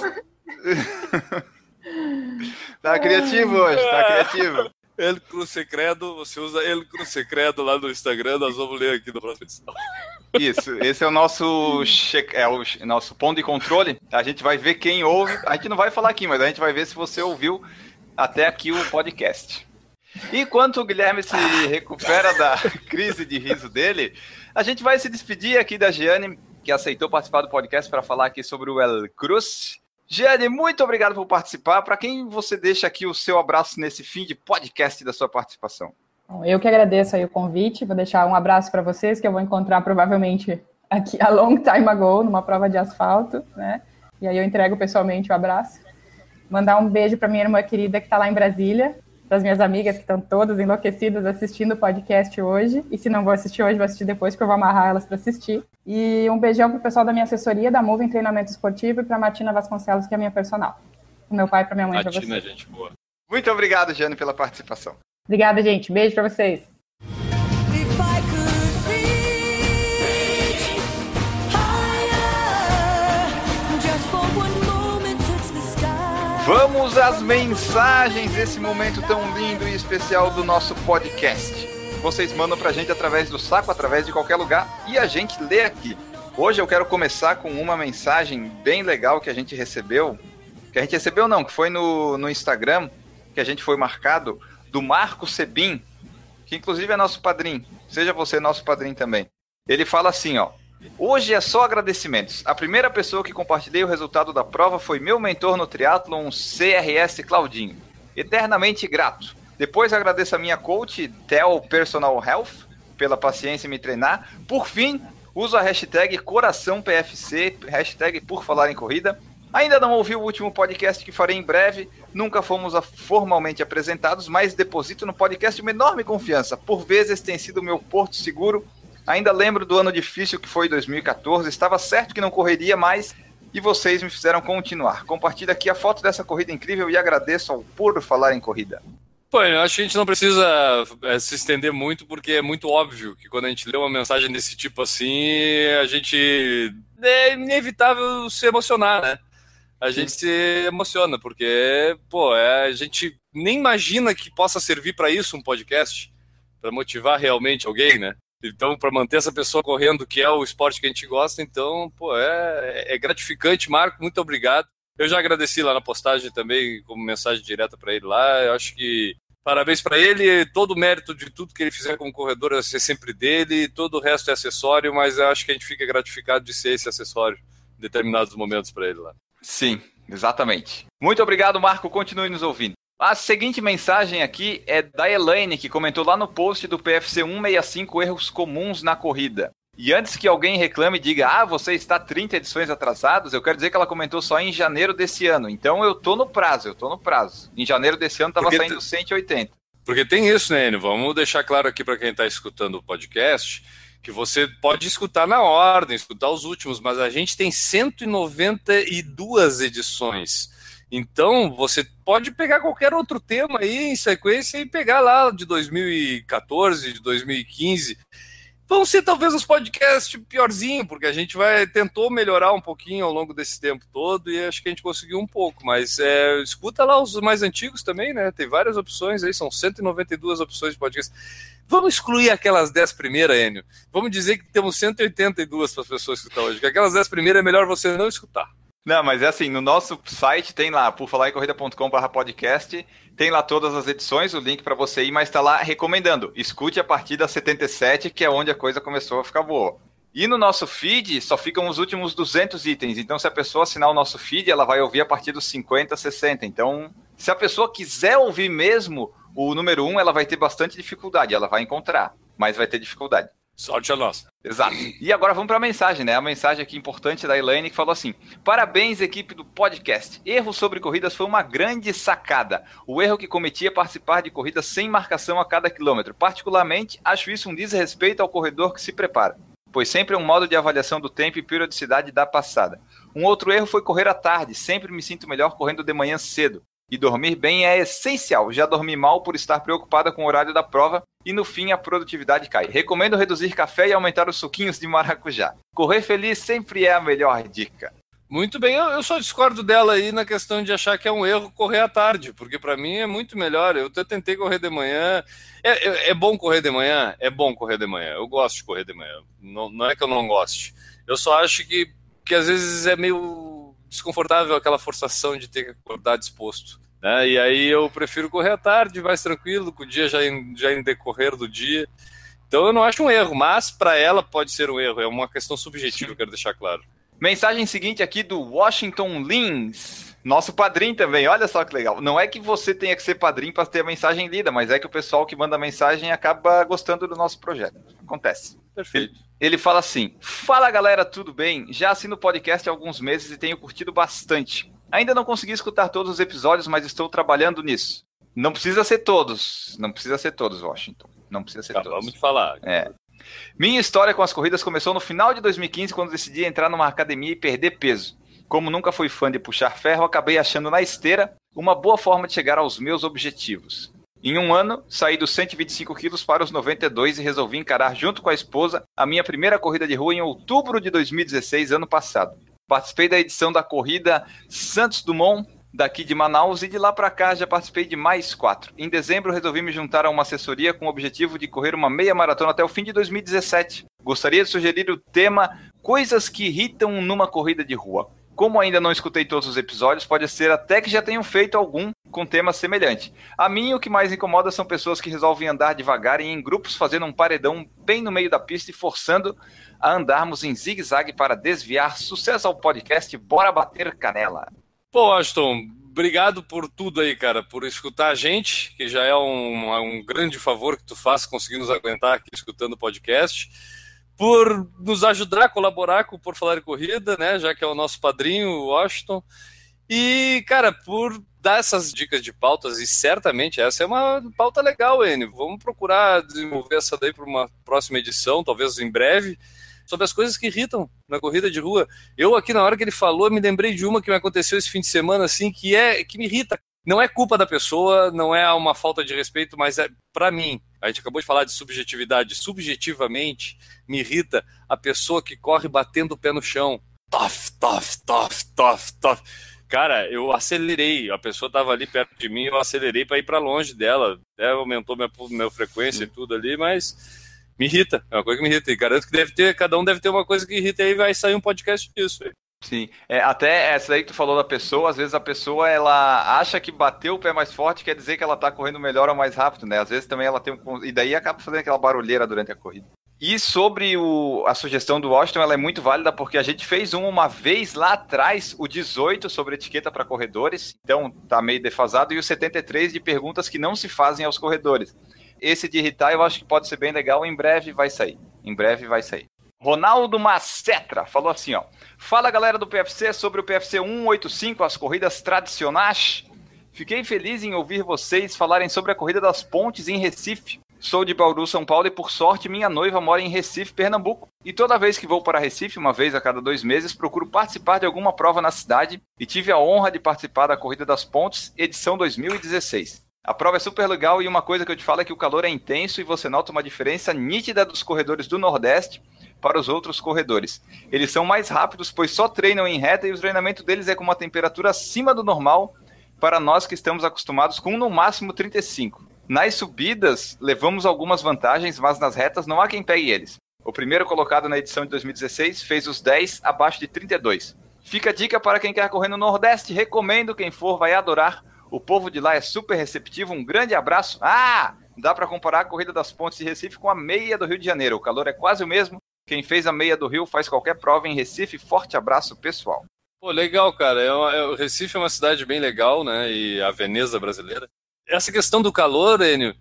Tá criativo hoje, tá criativo. El Cruz Secreto, você usa El Cruz Secreto lá no Instagram, nós vamos ler aqui na próxima. Isso, esse é o nosso é o nosso ponto de controle. A gente vai ver quem ouve. A gente não vai falar aqui, mas a gente vai ver se você ouviu até aqui o podcast. Enquanto o Guilherme se recupera da crise de riso dele, a gente vai se despedir aqui da Giane, que aceitou participar do podcast para falar aqui sobre o El Cruz. Giane, muito obrigado por participar. Para quem você deixa aqui o seu abraço nesse fim de podcast da sua participação? Eu que agradeço aí o convite, vou deixar um abraço para vocês, que eu vou encontrar provavelmente aqui a long time ago, numa prova de asfalto, né? E aí eu entrego pessoalmente o abraço. Mandar um beijo para minha irmã querida que está lá em Brasília, para as minhas amigas que estão todas enlouquecidas assistindo o podcast hoje. E se não vou assistir hoje, vou assistir depois, porque eu vou amarrar elas para assistir. E um beijão para o pessoal da minha assessoria, da Move em Treinamento Esportivo, e para a Martina Vasconcelos, que é a minha personal. Pro meu pai, para minha mãe, para Latina, você. gente boa. Muito obrigado, Giane, pela participação. Obrigada, gente. Beijo para vocês. Vamos às mensagens desse momento tão lindo e especial do nosso podcast. Vocês mandam pra gente através do saco, através de qualquer lugar, e a gente lê aqui. Hoje eu quero começar com uma mensagem bem legal que a gente recebeu. Que a gente recebeu não, que foi no, no Instagram, que a gente foi marcado, do Marco Sebin, que inclusive é nosso padrinho. Seja você nosso padrinho também. Ele fala assim, ó. Hoje é só agradecimentos. A primeira pessoa que compartilhei o resultado da prova foi meu mentor no triatlon CRS Claudinho. Eternamente grato. Depois agradeço a minha coach, Tel Personal Health, pela paciência em me treinar. Por fim, uso a hashtag CoraçãoPFC, hashtag por falar em corrida. Ainda não ouvi o último podcast que farei em breve. Nunca fomos formalmente apresentados, mas deposito no podcast uma enorme confiança. Por vezes tem sido meu porto seguro. Ainda lembro do ano difícil que foi 2014. Estava certo que não correria mais e vocês me fizeram continuar. Compartilho aqui a foto dessa corrida incrível e agradeço ao Puro Falar em Corrida. Pô, eu acho que a gente não precisa é, se estender muito, porque é muito óbvio que quando a gente lê uma mensagem desse tipo assim, a gente. É inevitável se emocionar, né? A gente se emociona, porque, pô, é, a gente nem imagina que possa servir para isso um podcast. para motivar realmente alguém, né? Então, para manter essa pessoa correndo, que é o esporte que a gente gosta, então, pô, é, é gratificante, Marco, muito obrigado. Eu já agradeci lá na postagem também, como mensagem direta para ele lá. Eu acho que parabéns para ele. Todo o mérito de tudo que ele fizer como corredor vai ser sempre dele. Todo o resto é acessório, mas eu acho que a gente fica gratificado de ser esse acessório em determinados momentos para ele lá. Sim, exatamente. Muito obrigado, Marco. Continue nos ouvindo. A seguinte mensagem aqui é da Elaine, que comentou lá no post do PFC 165 erros comuns na corrida. E antes que alguém reclame e diga, ah, você está 30 edições atrasados, eu quero dizer que ela comentou só em janeiro desse ano. Então eu tô no prazo, eu tô no prazo. Em janeiro desse ano tava Porque saindo tu- 180. Porque tem isso, né, Enio? Vamos deixar claro aqui para quem está escutando o podcast que você pode escutar na ordem, escutar os últimos, mas a gente tem 192 edições. Então, você pode pegar qualquer outro tema aí em sequência e pegar lá de 2014, de 2015. Vão ser talvez os podcasts piorzinho, porque a gente vai tentou melhorar um pouquinho ao longo desse tempo todo e acho que a gente conseguiu um pouco. Mas é, escuta lá os mais antigos também, né? Tem várias opções aí, são 192 opções de podcast. Vamos excluir aquelas 10 primeiras, Enio. Vamos dizer que temos 182 para as pessoas estão hoje. Que aquelas 10 primeiras é melhor você não escutar. Não, mas é assim, no nosso site tem lá, por falar em corrida.com.br podcast, tem lá todas as edições, o link para você ir, mas tá lá recomendando. Escute a partir da 77, que é onde a coisa começou a ficar boa. E no nosso feed só ficam os últimos 200 itens. Então, se a pessoa assinar o nosso feed, ela vai ouvir a partir dos 50, 60. Então, se a pessoa quiser ouvir mesmo o número 1, ela vai ter bastante dificuldade. Ela vai encontrar, mas vai ter dificuldade. Sorte a nossa. Exato. E agora vamos para a mensagem, né? A mensagem aqui importante da Elaine que falou assim: Parabéns, equipe do podcast. Erro sobre corridas foi uma grande sacada. O erro que cometi é participar de corridas sem marcação a cada quilômetro. Particularmente, acho isso um desrespeito ao corredor que se prepara, pois sempre é um modo de avaliação do tempo e periodicidade da passada. Um outro erro foi correr à tarde. Sempre me sinto melhor correndo de manhã cedo. E dormir bem é essencial. Já dormi mal por estar preocupada com o horário da prova e no fim a produtividade cai. Recomendo reduzir café e aumentar os suquinhos de maracujá. Correr feliz sempre é a melhor dica. Muito bem, eu, eu só discordo dela aí na questão de achar que é um erro correr à tarde, porque para mim é muito melhor. Eu até tentei correr de manhã. É, é, é bom correr de manhã? É bom correr de manhã. Eu gosto de correr de manhã. Não, não é que eu não goste. Eu só acho que, que às vezes é meio desconfortável aquela forçação de ter que acordar disposto. Né? E aí eu prefiro correr à tarde, mais tranquilo, com o dia já em, já em decorrer do dia. Então eu não acho um erro, mas para ela pode ser um erro. É uma questão subjetiva, eu quero deixar claro. Mensagem seguinte aqui do Washington Lins, nosso padrinho também. Olha só que legal. Não é que você tenha que ser padrinho para ter a mensagem lida, mas é que o pessoal que manda mensagem acaba gostando do nosso projeto. Acontece. Perfeito. Ele fala assim: Fala galera, tudo bem? Já assino o podcast há alguns meses e tenho curtido bastante. Ainda não consegui escutar todos os episódios, mas estou trabalhando nisso. Não precisa ser todos. Não precisa ser todos, Washington. Não precisa ser todos. Acabamos de falar. É. Minha história com as corridas começou no final de 2015, quando decidi entrar numa academia e perder peso. Como nunca fui fã de puxar ferro, acabei achando na esteira uma boa forma de chegar aos meus objetivos. Em um ano, saí dos 125 quilos para os 92 e resolvi encarar junto com a esposa a minha primeira corrida de rua em outubro de 2016, ano passado. Participei da edição da corrida Santos Dumont, daqui de Manaus, e de lá para cá já participei de mais quatro. Em dezembro, resolvi me juntar a uma assessoria com o objetivo de correr uma meia maratona até o fim de 2017. Gostaria de sugerir o tema Coisas que irritam numa corrida de rua. Como ainda não escutei todos os episódios, pode ser até que já tenham feito algum com tema semelhante. A mim, o que mais incomoda são pessoas que resolvem andar devagar e em grupos fazendo um paredão bem no meio da pista e forçando a andarmos em zigue-zague para desviar. Sucesso ao podcast, bora bater canela. Pô, Aston, obrigado por tudo aí, cara, por escutar a gente, que já é um, um grande favor que tu faz conseguir nos aguentar aqui escutando o podcast, por nos ajudar a colaborar com o Por Falar em Corrida, né, já que é o nosso padrinho, o Washington, e, cara, por dar essas dicas de pautas, e certamente essa é uma pauta legal, Enio. Vamos procurar desenvolver essa daí para uma próxima edição, talvez em breve, sobre as coisas que irritam na corrida de rua. Eu aqui na hora que ele falou, me lembrei de uma que me aconteceu esse fim de semana, assim, que é que me irrita. Não é culpa da pessoa, não é uma falta de respeito, mas é para mim. A gente acabou de falar de subjetividade. Subjetivamente, me irrita a pessoa que corre batendo o pé no chão. Tof, tof, tof, tof, tof. Cara, eu acelerei. A pessoa tava ali perto de mim, eu acelerei para ir para longe dela. Até aumentou minha, minha frequência e tudo ali, mas me irrita. É uma coisa que me irrita. E garanto que deve ter, cada um deve ter uma coisa que irrita e aí vai sair um podcast disso. velho. Sim, é, até essa aí que tu falou da pessoa, às vezes a pessoa ela acha que bateu o pé mais forte quer dizer que ela tá correndo melhor ou mais rápido, né? Às vezes também ela tem um. E daí acaba fazendo aquela barulheira durante a corrida. E sobre o, a sugestão do Washington, ela é muito válida porque a gente fez uma uma vez lá atrás, o 18 sobre etiqueta para corredores, então tá meio defasado, e o 73 de perguntas que não se fazem aos corredores. Esse de irritar eu acho que pode ser bem legal, em breve vai sair. Em breve vai sair. Ronaldo Macetra falou assim, ó. Fala galera do PFC sobre o PFC 185, as corridas tradicionais. Fiquei feliz em ouvir vocês falarem sobre a corrida das pontes em Recife. Sou de Bauru, São Paulo e por sorte minha noiva mora em Recife, Pernambuco. E toda vez que vou para Recife, uma vez a cada dois meses, procuro participar de alguma prova na cidade e tive a honra de participar da Corrida das Pontes, edição 2016. A prova é super legal e uma coisa que eu te falo é que o calor é intenso e você nota uma diferença nítida dos corredores do Nordeste para os outros corredores. Eles são mais rápidos, pois só treinam em reta e o treinamento deles é com uma temperatura acima do normal para nós que estamos acostumados com no máximo 35. Nas subidas, levamos algumas vantagens, mas nas retas não há quem pegue eles. O primeiro colocado na edição de 2016 fez os 10 abaixo de 32. Fica a dica para quem quer correr no Nordeste, recomendo, quem for vai adorar. O povo de lá é super receptivo, um grande abraço. Ah, dá para comparar a corrida das pontes de Recife com a meia do Rio de Janeiro. O calor é quase o mesmo. Quem fez a meia do Rio faz qualquer prova em Recife. Forte abraço, pessoal. Pô, legal, cara. É uma- é- o Recife é uma cidade bem legal, né? E a Veneza brasileira. Essa questão do calor, Enio,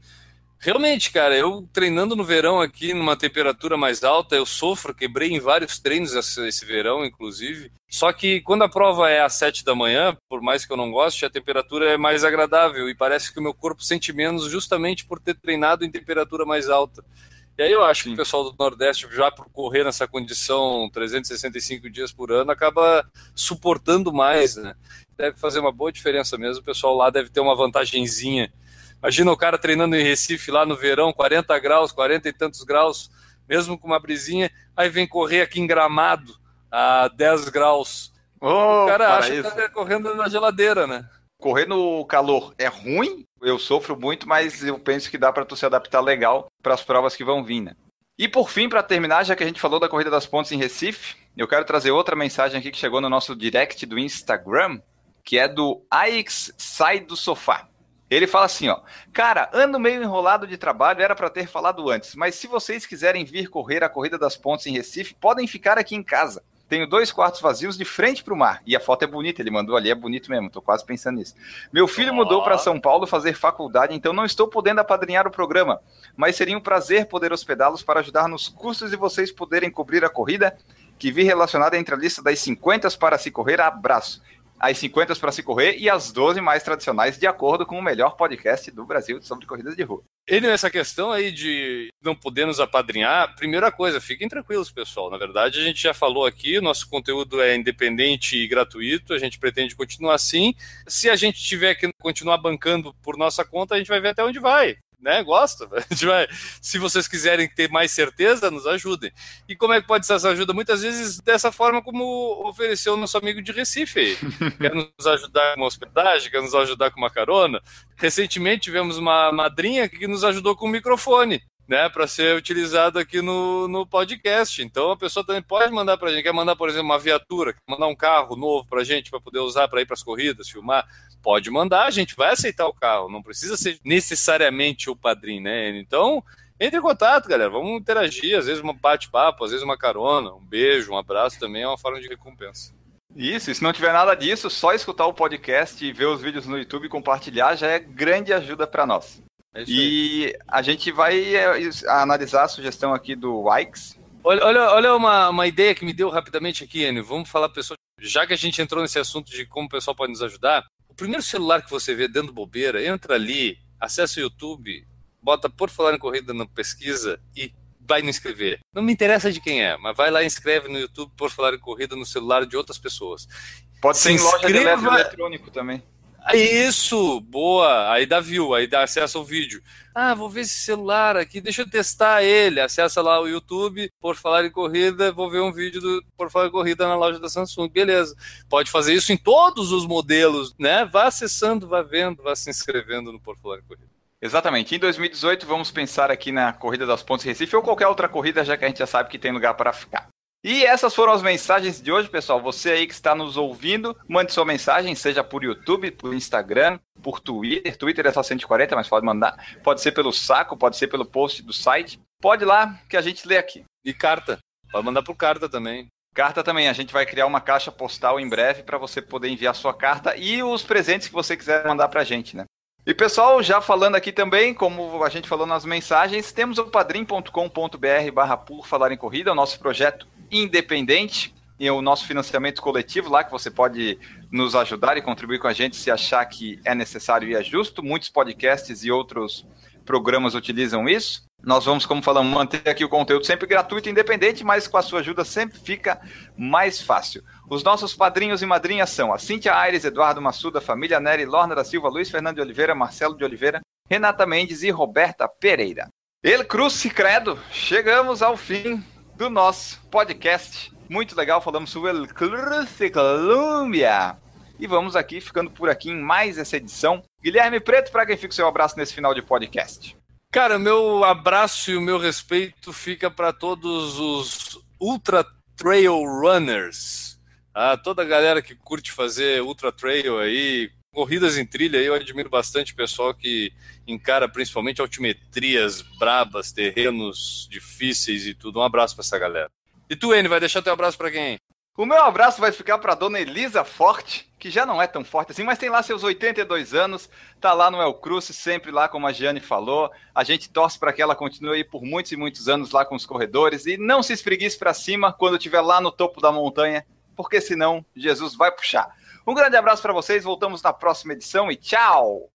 realmente, cara, eu treinando no verão aqui, numa temperatura mais alta, eu sofro, quebrei em vários treinos esse, esse verão, inclusive. Só que quando a prova é às sete da manhã, por mais que eu não goste, a temperatura é mais agradável e parece que o meu corpo sente menos justamente por ter treinado em temperatura mais alta. E aí eu acho que Sim. o pessoal do Nordeste, já por correr nessa condição 365 dias por ano, acaba suportando mais, né? Deve fazer uma boa diferença mesmo. O pessoal lá deve ter uma vantagenzinha. Imagina o cara treinando em Recife lá no verão, 40 graus, 40 e tantos graus, mesmo com uma brisinha, aí vem correr aqui em Gramado a 10 graus. Ô, O cara acha que paraíso. tá correndo na geladeira, né? Correr no calor é ruim, eu sofro muito, mas eu penso que dá para tu se adaptar legal para as provas que vão vir, né? E por fim, para terminar, já que a gente falou da Corrida das Pontes em Recife, eu quero trazer outra mensagem aqui que chegou no nosso direct do Instagram, que é do Aix Sai do Sofá. Ele fala assim, ó: "Cara, ando meio enrolado de trabalho, era para ter falado antes, mas se vocês quiserem vir correr a Corrida das Pontes em Recife, podem ficar aqui em casa. Tenho dois quartos vazios de frente para o mar. E a foto é bonita, ele mandou ali, é bonito mesmo. Tô quase pensando nisso. Meu filho Ó. mudou para São Paulo fazer faculdade, então não estou podendo apadrinhar o programa. Mas seria um prazer poder hospedá-los para ajudar nos custos e vocês poderem cobrir a corrida que vi relacionada entre a lista das 50 para se correr. Abraço. As 50 para se correr e as 12 mais tradicionais, de acordo com o melhor podcast do Brasil sobre corridas de rua. Ele, nessa questão aí de não poder nos apadrinhar, primeira coisa, fiquem tranquilos, pessoal. Na verdade, a gente já falou aqui, nosso conteúdo é independente e gratuito, a gente pretende continuar assim. Se a gente tiver que continuar bancando por nossa conta, a gente vai ver até onde vai. Né? Gosta? A gente vai. Se vocês quiserem ter mais certeza, nos ajudem. E como é que pode ser essa ajuda? Muitas vezes dessa forma como ofereceu o nosso amigo de Recife. aí. Quer nos ajudar com uma hospedagem, quer nos ajudar com uma carona. Recentemente tivemos uma madrinha que nos ajudou com o microfone. Né, para ser utilizado aqui no, no podcast. Então a pessoa também pode mandar para a gente. Quer mandar, por exemplo, uma viatura, quer mandar um carro novo para a gente para poder usar para ir para as corridas, filmar. Pode mandar, a gente vai aceitar o carro. Não precisa ser necessariamente o padrinho, né? Então entre em contato, galera. Vamos interagir. Às vezes um bate-papo, às vezes uma carona, um beijo, um abraço também é uma forma de recompensa. Isso, e se não tiver nada disso, só escutar o podcast e ver os vídeos no YouTube e compartilhar já é grande ajuda para nós. É. E a gente vai é, is- analisar a sugestão aqui do Wikes. Olha, olha, olha uma, uma ideia que me deu rapidamente aqui, Enio. Vamos falar, pessoal. Já que a gente entrou nesse assunto de como o pessoal pode nos ajudar, o primeiro celular que você vê dando bobeira, entra ali, acessa o YouTube, bota por falar em corrida na pesquisa e vai no inscrever. Não me interessa de quem é, mas vai lá e inscreve no YouTube por falar em corrida no celular de outras pessoas. Pode Se ser em loja de inscreva- eletro- eletrônico também. Isso, boa. Aí dá view, aí dá acesso ao vídeo. Ah, vou ver esse celular aqui, deixa eu testar ele. Acessa lá o YouTube, por falar em corrida, vou ver um vídeo do por falar em corrida na loja da Samsung. Beleza. Pode fazer isso em todos os modelos, né? Vá acessando, vá vendo, vá se inscrevendo no Por Falar em Corrida. Exatamente. Em 2018, vamos pensar aqui na Corrida das Pontes Recife ou qualquer outra corrida, já que a gente já sabe que tem lugar para ficar. E essas foram as mensagens de hoje, pessoal. Você aí que está nos ouvindo, mande sua mensagem, seja por YouTube, por Instagram, por Twitter. Twitter é só 140, mas pode mandar. Pode ser pelo saco, pode ser pelo post do site. Pode ir lá que a gente lê aqui. E carta. Pode mandar por carta também. Carta também, a gente vai criar uma caixa postal em breve para você poder enviar sua carta e os presentes que você quiser mandar pra gente, né? E pessoal, já falando aqui também, como a gente falou nas mensagens, temos o padrim.com.br barra por falar em corrida, o nosso projeto independente e o nosso financiamento coletivo lá, que você pode nos ajudar e contribuir com a gente se achar que é necessário e é justo. Muitos podcasts e outros programas utilizam isso. Nós vamos, como falamos, manter aqui o conteúdo sempre gratuito e independente, mas com a sua ajuda sempre fica mais fácil. Os nossos padrinhos e madrinhas são a Cíntia Aires, Eduardo Massuda, Família Nery, Lorna da Silva, Luiz Fernando de Oliveira, Marcelo de Oliveira, Renata Mendes e Roberta Pereira. El Cruz Credo, chegamos ao fim do nosso podcast. Muito legal, falamos sobre El Cruz Columbia. E vamos aqui, ficando por aqui em mais essa edição. Guilherme Preto, para quem fica o seu abraço nesse final de podcast. Cara, o meu abraço e o meu respeito fica para todos os Ultra Trail Runners. Ah, toda a galera que curte fazer Ultra Trail aí, corridas em trilha, eu admiro bastante o pessoal que encara principalmente altimetrias brabas, terrenos difíceis e tudo. Um abraço para essa galera. E tu, N, vai deixar teu abraço para quem? O meu abraço vai ficar para dona Elisa Forte, que já não é tão forte assim, mas tem lá seus 82 anos, tá lá no El Cruz, sempre lá, como a Giane falou. A gente torce para que ela continue aí por muitos e muitos anos lá com os corredores e não se espreguice para cima quando estiver lá no topo da montanha, porque senão Jesus vai puxar. Um grande abraço para vocês, voltamos na próxima edição e tchau!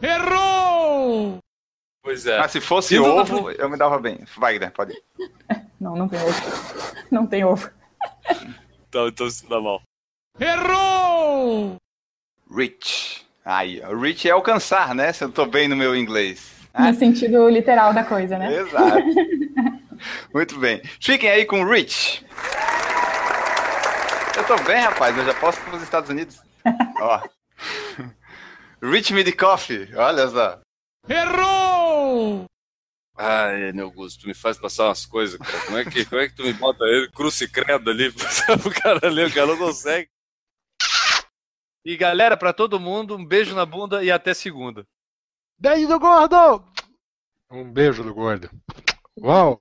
Errou! Pois é. Mas se fosse ovo, eu me dava bem. Vai, né? Pode ir. Não, não tem ovo. Não tem ovo. Então, então se dá mal. Errou! Reach. Aí, ó. reach é alcançar, né? Se eu tô bem no meu inglês. No sentido literal da coisa, né? Exato. Muito bem. Fiquem aí com o Rich. Eu tô bem, rapaz. Eu já posso ir para os Estados Unidos. Ó. Rich Me the Coffee. Olha só. Errou! Ai, Enio Augusto, tu me faz passar umas coisas, cara. Como é que, como é que tu me bota ele crucicredo ali pro cara ler? O cara não consegue. E galera, pra todo mundo, um beijo na bunda e até segunda. Beijo do gordo! Um beijo do gordo. Uau!